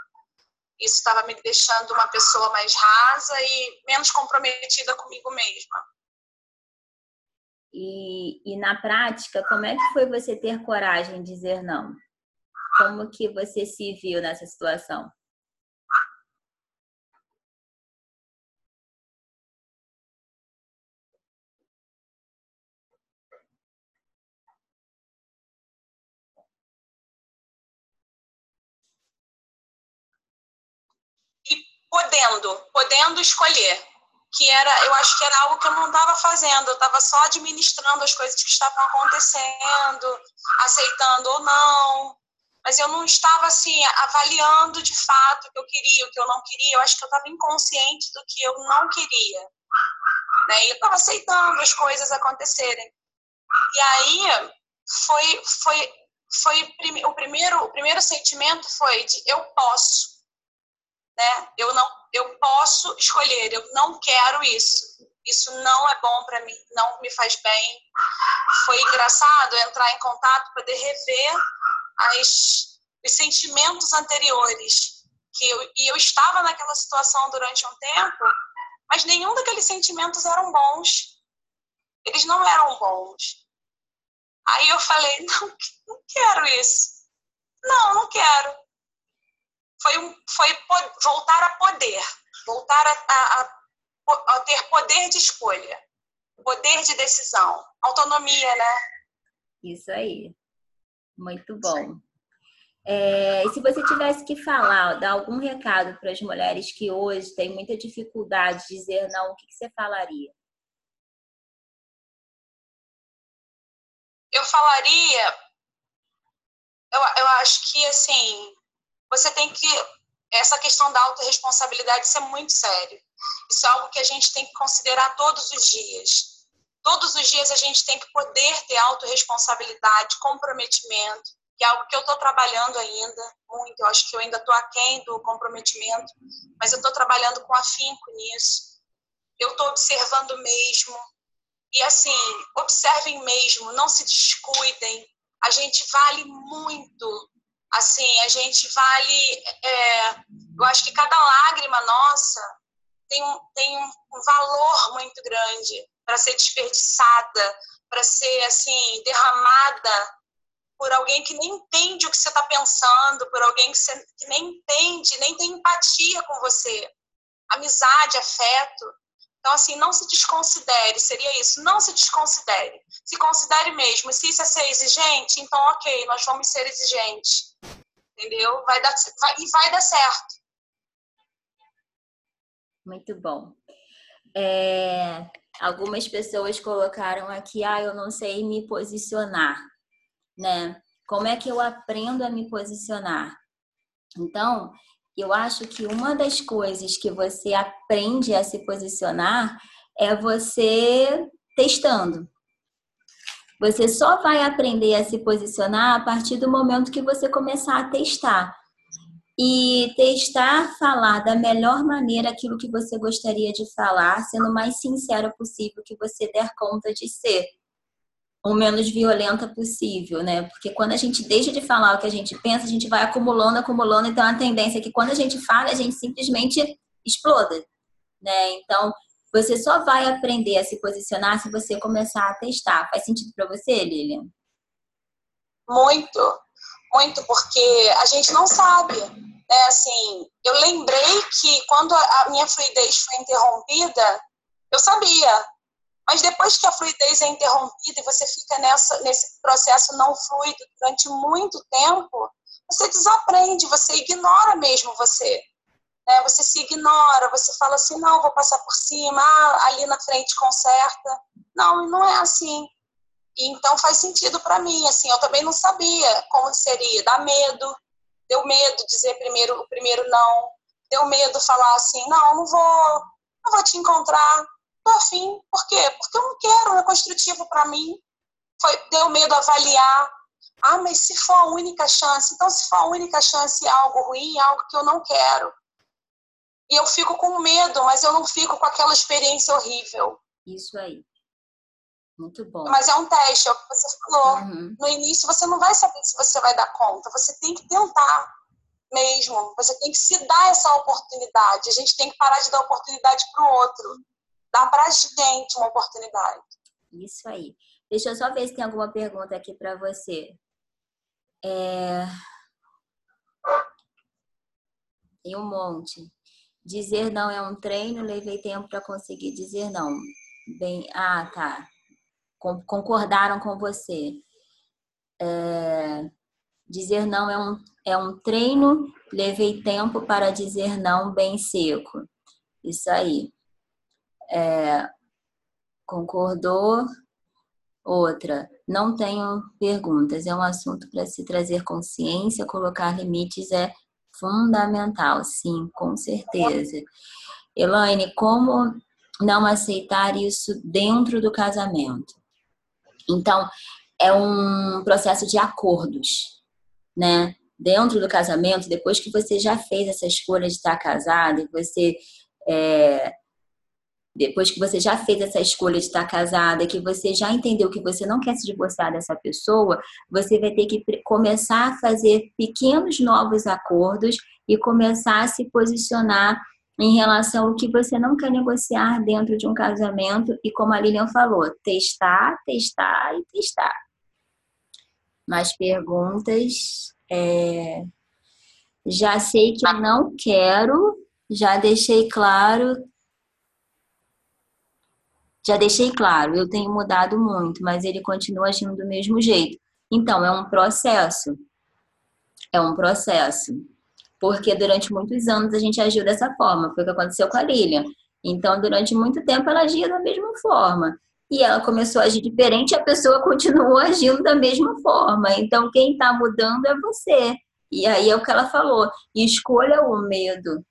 Isso estava me deixando uma pessoa mais rasa e menos comprometida comigo mesma. E, e na prática, como é que foi você ter coragem de dizer não? Como que você se viu nessa situação? Podendo, podendo escolher. Que era, eu acho que era algo que eu não estava fazendo, eu estava só administrando as coisas que estavam acontecendo, aceitando ou não, mas eu não estava assim avaliando de fato o que eu queria, o que eu não queria. Eu acho que eu estava inconsciente do que eu não queria, né? E eu estava aceitando as coisas acontecerem. E aí foi foi foi o primeiro o primeiro sentimento foi de eu posso né? Eu não, eu posso escolher. Eu não quero isso. Isso não é bom para mim, não me faz bem. Foi engraçado entrar em contato, poder rever as, os sentimentos anteriores que eu, e eu estava naquela situação durante um tempo, mas nenhum daqueles sentimentos eram bons. Eles não eram bons. Aí eu falei, <laughs> não, não quero isso. Não, não quero foi, um, foi voltar a poder, voltar a, a, a, ter poder de escolha, poder de decisão, autonomia, né? Isso aí. Muito bom. É, se você tivesse que falar, dar algum recado para as mulheres que hoje têm muita dificuldade de dizer não, o que, que você falaria? Eu falaria, eu, eu acho que assim, você tem que. Essa questão da autorresponsabilidade, isso é muito sério. Isso é algo que a gente tem que considerar todos os dias. Todos os dias a gente tem que poder ter autorresponsabilidade, comprometimento, que é algo que eu estou trabalhando ainda muito. Eu acho que eu ainda estou aquém do comprometimento, mas eu estou trabalhando com afinco nisso. Eu estou observando mesmo. E assim, observem mesmo, não se descuidem. A gente vale muito assim, a gente vale. É, eu acho que cada lágrima nossa tem um, tem um valor muito grande para ser desperdiçada, para ser assim derramada por alguém que nem entende o que você está pensando, por alguém que, você, que nem entende, nem tem empatia com você, amizade, afeto. Então, assim, não se desconsidere, seria isso, não se desconsidere. Se considere mesmo. Se isso é ser exigente, então, ok, nós vamos ser exigentes. Entendeu? Vai dar, vai, e vai dar certo. Muito bom. É, algumas pessoas colocaram aqui, ah, eu não sei me posicionar, né? Como é que eu aprendo a me posicionar? Então, eu acho que uma das coisas que você aprende a se posicionar é você testando. Você só vai aprender a se posicionar a partir do momento que você começar a testar. E testar, falar da melhor maneira aquilo que você gostaria de falar, sendo o mais sincero possível que você der conta de ser o menos violenta possível, né? Porque quando a gente deixa de falar o que a gente pensa, a gente vai acumulando, acumulando, então a tendência é que quando a gente fala, a gente simplesmente exploda, né? Então, você só vai aprender a se posicionar se você começar a testar. Faz sentido para você, Lilian? Muito, muito, porque a gente não sabe. Né? Assim, eu lembrei que quando a minha fluidez foi interrompida, eu sabia, mas depois que a fluidez é interrompida e você fica nessa, nesse processo não fluido durante muito tempo, você desaprende, você ignora mesmo você. Né? Você se ignora, você fala assim, não, vou passar por cima, ah, ali na frente conserta. Não, não é assim. Então faz sentido para mim, assim, eu também não sabia como seria, dá medo, deu medo dizer primeiro o primeiro não, deu medo falar assim, não, não vou, não vou te encontrar, tô afim. Por quê? Porque eu não quero, não é construtivo para mim. Foi, deu medo avaliar. Ah, mas se for a única chance, então se for a única chance é algo ruim, é algo que eu não quero. E eu fico com medo, mas eu não fico com aquela experiência horrível. Isso aí. Muito bom. Mas é um teste, é o que você falou. Uhum. No início você não vai saber se você vai dar conta, você tem que tentar mesmo. Você tem que se dar essa oportunidade. A gente tem que parar de dar oportunidade para o outro. Dar para a gente uma oportunidade. Isso aí. Deixa eu só ver se tem alguma pergunta aqui para você. É... Tem um monte. Dizer não é um treino, levei tempo para conseguir dizer não. Bem, ah, tá. Concordaram com você. É... Dizer não é um, é um treino, levei tempo para dizer não bem seco. Isso aí. É... Concordou? Outra, não tenho perguntas, é um assunto para se trazer consciência, colocar limites é fundamental, sim, com certeza. Elaine, como não aceitar isso dentro do casamento? Então, é um processo de acordos, né? Dentro do casamento, depois que você já fez essa escolha de estar casado, e você é, depois que você já fez essa escolha de estar casada, que você já entendeu que você não quer se divorciar dessa pessoa, você vai ter que começar a fazer pequenos novos acordos e começar a se posicionar em relação ao que você não quer negociar dentro de um casamento e como a Lilian falou, testar, testar e testar. Mais perguntas? É... Já sei que não quero, já deixei claro já deixei claro, eu tenho mudado muito, mas ele continua agindo do mesmo jeito. Então, é um processo. É um processo. Porque durante muitos anos a gente agiu dessa forma. Foi o que aconteceu com a Lilian. Então, durante muito tempo ela agia da mesma forma. E ela começou a agir diferente e a pessoa <laughs> continuou agindo da mesma forma. Então, quem está mudando é você. E aí é o que ela falou. Escolha o medo.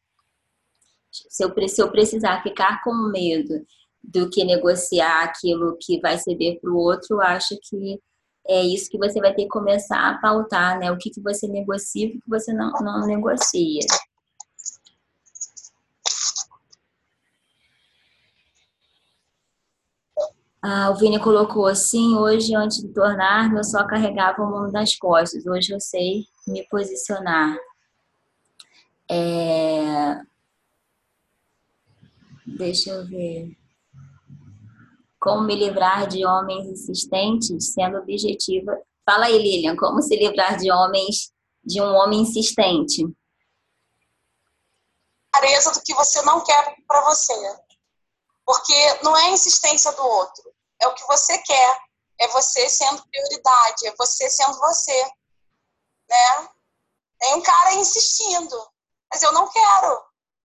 Se eu, se eu precisar ficar com medo do que negociar aquilo que vai ceder para o outro, acho que é isso que você vai ter que começar a pautar, né? O que, que você negocia e o que você não, não negocia. Ah, o Vini colocou assim, hoje antes de tornar-me eu só carregava o mundo nas costas, hoje eu sei me posicionar. É... Deixa eu ver. Como me livrar de homens insistentes, sendo objetiva. Fala aí, Lilian, como se livrar de homens, de um homem insistente? Clareza do que você não quer para você. Porque não é a insistência do outro, é o que você quer. É você sendo prioridade, é você sendo você. Né? Tem um cara insistindo, mas eu não quero.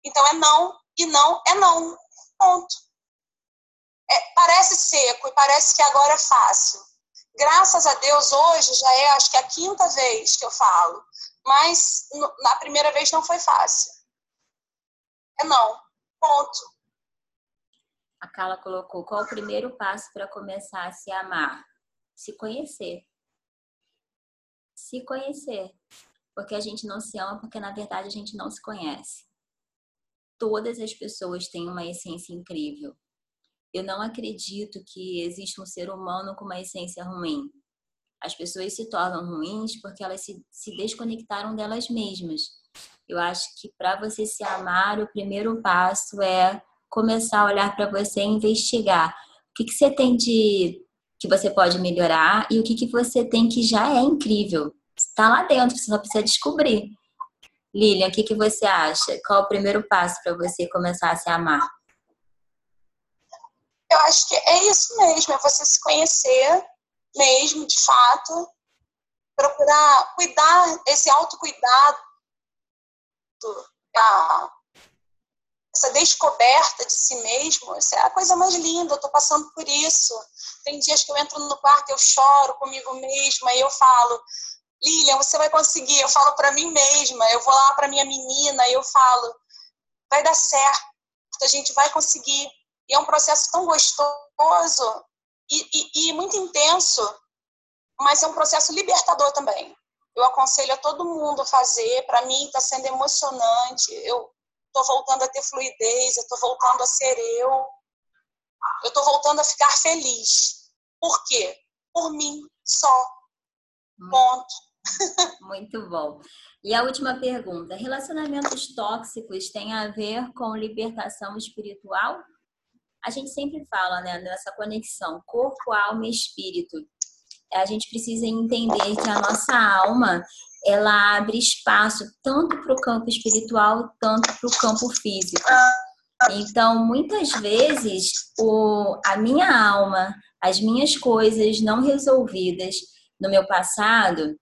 Então é não, e não é não. Ponto é, parece seco e parece que agora é fácil. Graças a Deus, hoje já é, acho que é a quinta vez que eu falo, mas na primeira vez não foi fácil. É não. Ponto. A Carla colocou: qual o primeiro passo para começar a se amar? Se conhecer. Se conhecer. Porque a gente não se ama, porque na verdade a gente não se conhece. Todas as pessoas têm uma essência incrível eu não acredito que existe um ser humano com uma essência ruim. As pessoas se tornam ruins porque elas se, se desconectaram delas mesmas. Eu acho que para você se amar, o primeiro passo é começar a olhar para você e investigar. O que, que você tem de que você pode melhorar e o que, que você tem que já é incrível. Está lá dentro, você só precisa descobrir. Lilian, o que, que você acha? Qual o primeiro passo para você começar a se amar? Eu acho que é isso mesmo, é você se conhecer mesmo, de fato, procurar cuidar, esse autocuidado, essa descoberta de si mesmo, isso é a coisa mais linda, eu estou passando por isso. Tem dias que eu entro no quarto, eu choro comigo mesma, e eu falo, Lilian, você vai conseguir. Eu falo para mim mesma, eu vou lá para minha menina e eu falo, vai dar certo, a gente vai conseguir. E é um processo tão gostoso e, e, e muito intenso, mas é um processo libertador também. Eu aconselho a todo mundo a fazer. Para mim está sendo emocionante. Eu estou voltando a ter fluidez, eu estou voltando a ser eu. Eu estou voltando a ficar feliz. Por quê? Por mim só. Ponto. <laughs> Muito bom. E a última pergunta: relacionamentos tóxicos têm a ver com libertação espiritual? A gente sempre fala né, nessa conexão corpo, alma e espírito. A gente precisa entender que a nossa alma ela abre espaço tanto para o campo espiritual, tanto para o campo físico. Então, muitas vezes, o, a minha alma, as minhas coisas não resolvidas no meu passado,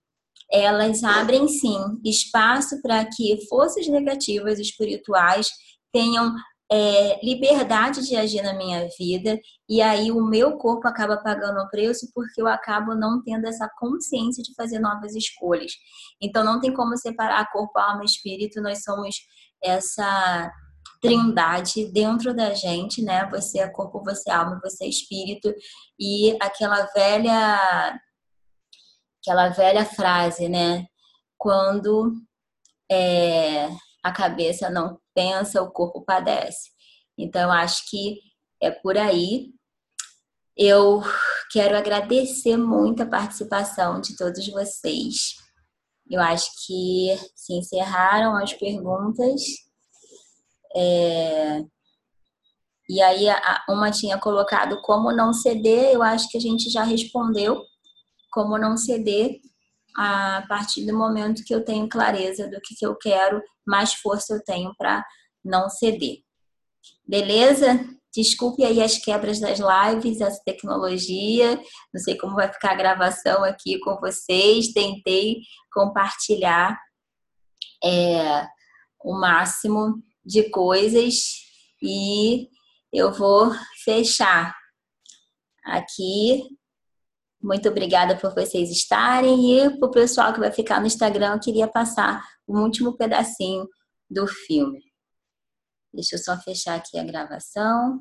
elas abrem sim espaço para que forças negativas espirituais tenham é, liberdade de agir na minha vida e aí o meu corpo acaba pagando o preço porque eu acabo não tendo essa consciência de fazer novas escolhas. Então não tem como separar corpo, alma e espírito, nós somos essa trindade dentro da gente, né? Você é corpo, você é alma, você é espírito e aquela velha aquela velha frase, né? Quando é, a cabeça não pensa, o corpo padece. Então, acho que é por aí. Eu quero agradecer muito a participação de todos vocês. Eu acho que se encerraram as perguntas. É... E aí, uma tinha colocado como não ceder, eu acho que a gente já respondeu como não ceder a partir do momento que eu tenho clareza do que, que eu quero, mais força eu tenho para não ceder. Beleza? Desculpe aí as quebras das lives, essa tecnologia. Não sei como vai ficar a gravação aqui com vocês. Tentei compartilhar é, o máximo de coisas e eu vou fechar aqui muito obrigada por vocês estarem e para o pessoal que vai ficar no Instagram, eu queria passar o último pedacinho do filme. Deixa eu só fechar aqui a gravação.